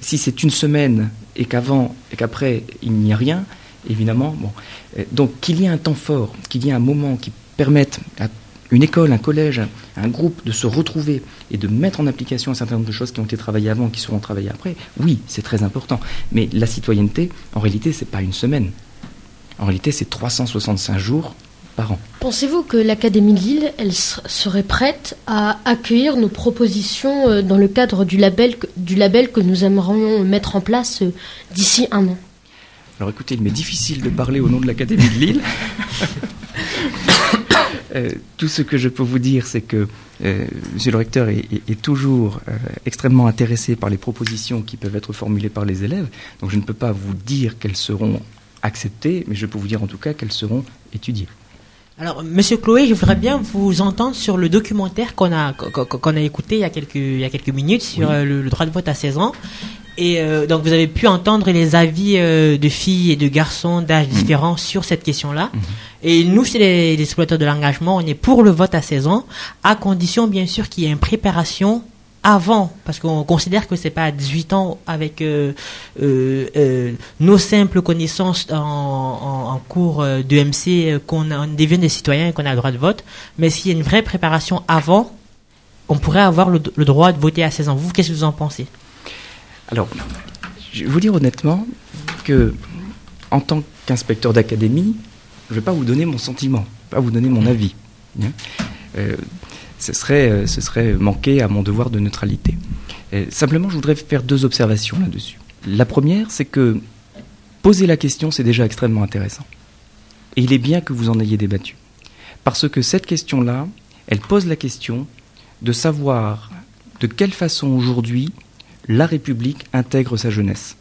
Speaker 9: Si c'est une semaine et qu'avant et qu'après, il n'y a rien, évidemment, bon. Euh, donc, qu'il y ait un temps fort, qu'il y ait un moment qui permette à une école, un collège, un, groupe de se retrouver et de mettre en application un certain nombre de choses qui ont été travaillées avant, qui seront travaillées après, oui, c'est très important. Mais la citoyenneté, en réalité, c'est pas une semaine. En réalité, c'est 365 jours par an.
Speaker 4: Pensez-vous que l'Académie de Lille, elle serait prête à accueillir nos propositions euh, dans le cadre du label, du label que nous aimerions mettre en place euh, d'ici un an?
Speaker 9: Alors écoutez, il m'est difficile de parler au nom de l'Académie de Lille. Euh, tout ce que je peux vous dire, c'est que euh, Monsieur le recteur est, est, est toujours euh, extrêmement intéressé par les propositions qui peuvent être formulées par les élèves. Donc je ne peux pas vous dire qu'elles seront acceptées, mais je peux vous dire en tout cas qu'elles seront étudiées.
Speaker 5: Alors, Monsieur Chloé, je voudrais bien vous entendre sur le documentaire qu'on a qu'on a écouté il y a quelques il y a quelques minutes sur oui. le, le, droit de vote à 16 ans. Et euh, donc vous avez pu entendre les avis euh, de filles et de garçons d'âge mmh. différents sur cette question-là. Mmh. Et nous, chez les, les exploiteurs de l'engagement, on est pour le vote à 16 ans, à condition bien sûr qu'il y ait une préparation avant, parce qu'on considère que c'est pas à 18 ans avec euh, euh, euh, nos simples connaissances en, en, en cours de MC qu'on devient des citoyens et qu'on a le droit de vote, mais s'il y a une vraie préparation avant, on pourrait avoir le, le droit de voter à 16 ans. Vous, qu'est-ce que vous en pensez?
Speaker 9: Alors, je vais vous dire honnêtement que en tant qu'inspecteur d'académie, je ne vais pas vous donner mon sentiment, pas vous donner mon avis. Hein euh, ce serait, ce serait manquer à mon devoir de neutralité. Et simplement, je voudrais faire deux observations là-dessus. La première, c'est que poser la question, c'est déjà extrêmement intéressant. Et il est bien que vous en ayez débattu. Parce que cette question-là, elle pose la question de savoir de quelle façon aujourd'hui la République intègre sa jeunesse.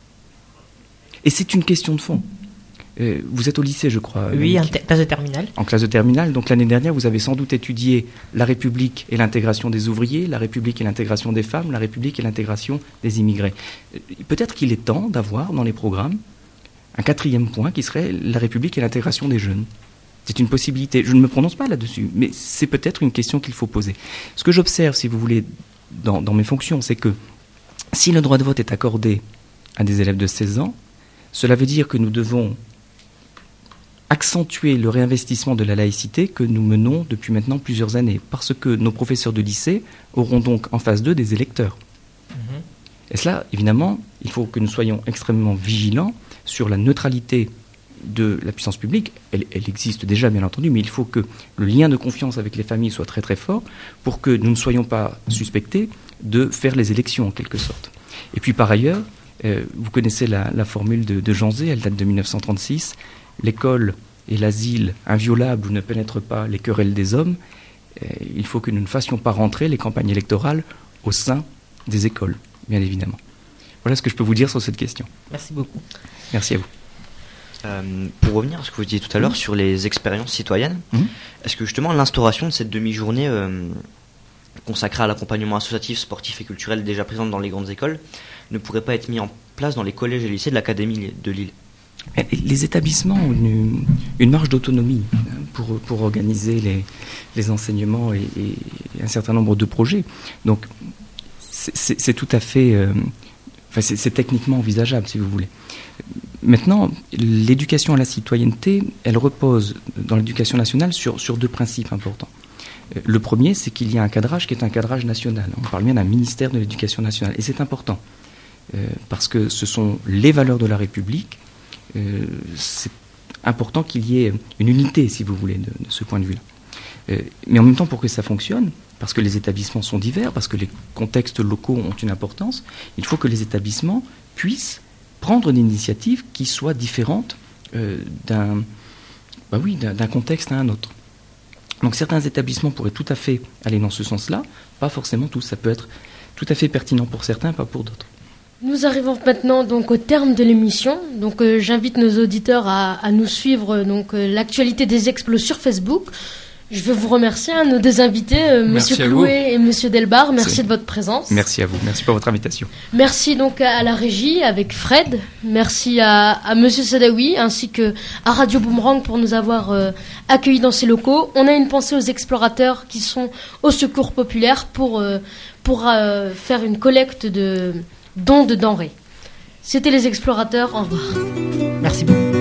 Speaker 9: Et c'est une question de fond. Euh, vous êtes au lycée, je crois.
Speaker 5: Oui, en classe de terminale.
Speaker 9: En classe de terminale. Donc l'année dernière, vous avez sans doute étudié la République et l'intégration des ouvriers, la République et l'intégration des femmes, la République et l'intégration des immigrés. Euh, Peut-être qu'il est temps d'avoir dans les programmes un quatrième point qui serait la République et l'intégration des jeunes. C'est une possibilité. Je ne me prononce pas là-dessus, mais c'est peut-être une question qu'il faut poser. Ce que j'observe, si vous voulez, dans, dans mes fonctions, c'est que si le droit de vote est accordé à des élèves de 16 ans, cela veut dire que nous devons accentuer le réinvestissement de la laïcité que nous menons depuis maintenant plusieurs années, parce que nos professeurs de lycée auront donc en face d'eux des électeurs. Et cela, évidemment, il faut que nous soyons extrêmement vigilants sur la neutralité de la puissance publique. Elle, elle, existe déjà, bien entendu, mais il faut que le lien de confiance avec les familles soit très très fort pour que nous ne soyons pas suspectés de faire les élections en quelque sorte. Et puis par ailleurs, euh, vous connaissez la, la formule de, de Jean Zé, elle date de 1936. L'école et l'asile inviolables où ne pénètrent pas les querelles des hommes. Euh, il faut que nous ne fassions pas rentrer les campagnes électorales au sein des écoles, bien évidemment. Voilà ce que je peux vous dire sur cette question.
Speaker 5: Merci beaucoup.
Speaker 9: Merci à vous.
Speaker 26: Euh, pour revenir à ce que vous disiez tout à l'heure
Speaker 9: Mhm.
Speaker 26: sur les expériences citoyennes,
Speaker 9: Mhm.
Speaker 26: est-ce que justement l'instauration de cette demi-journée euh, consacrée à l'accompagnement associatif, sportif et culturel déjà présente dans les grandes écoles ne pourrait pas être mis en place dans les collèges et lycées de l'Académie de Lille
Speaker 9: Les établissements ont une, marge d'autonomie hein, pour, pour organiser les, les enseignements et, un certain nombre de projets. Donc, c'est- tout à fait. euh, enfin, c'est techniquement envisageable, si vous voulez. Maintenant, l'éducation à la citoyenneté, elle repose dans l'éducation nationale sur, sur deux principes importants. Le premier, c'est qu'il y a un cadrage qui est un cadrage national. On parle bien d'un ministère de l'éducation nationale. Et c'est important, euh, parce que ce sont les valeurs de la République. Euh, c'est important qu'il y ait une unité, si vous voulez, de, ce point de vue-là. Euh, mais en même temps, pour que ça fonctionne, parce que les établissements sont divers, parce que les contextes locaux ont une importance, il faut que les établissements puissent prendre des initiatives qui soient différentes bah d'un contexte à un autre. Donc certains établissements pourraient tout à fait aller dans ce sens-là, pas forcément tous. Ça peut être tout à fait pertinent pour certains, pas pour d'autres.
Speaker 4: Nous arrivons maintenant donc au terme de l'émission. Donc euh, j'invite nos auditeurs à, nous suivre euh, donc euh, l'actualité des explos sur Facebook. Je veux vous remercier à nos deux invités, euh,
Speaker 9: Merci
Speaker 4: Monsieur Clouet et Monsieur Delbar. Merci de votre présence.
Speaker 9: Merci à vous, merci pour votre invitation.
Speaker 4: Merci donc à la régie avec Fred. Merci à, à Monsieur Sadawi ainsi que à Radio Boomerang pour nous avoir euh, accueillis dans ces locaux. On a une pensée aux explorateurs qui sont au secours populaire pour, euh, pour euh, faire une collecte de dons de denrées. C'était les explorateurs. Au revoir.
Speaker 5: Merci beaucoup.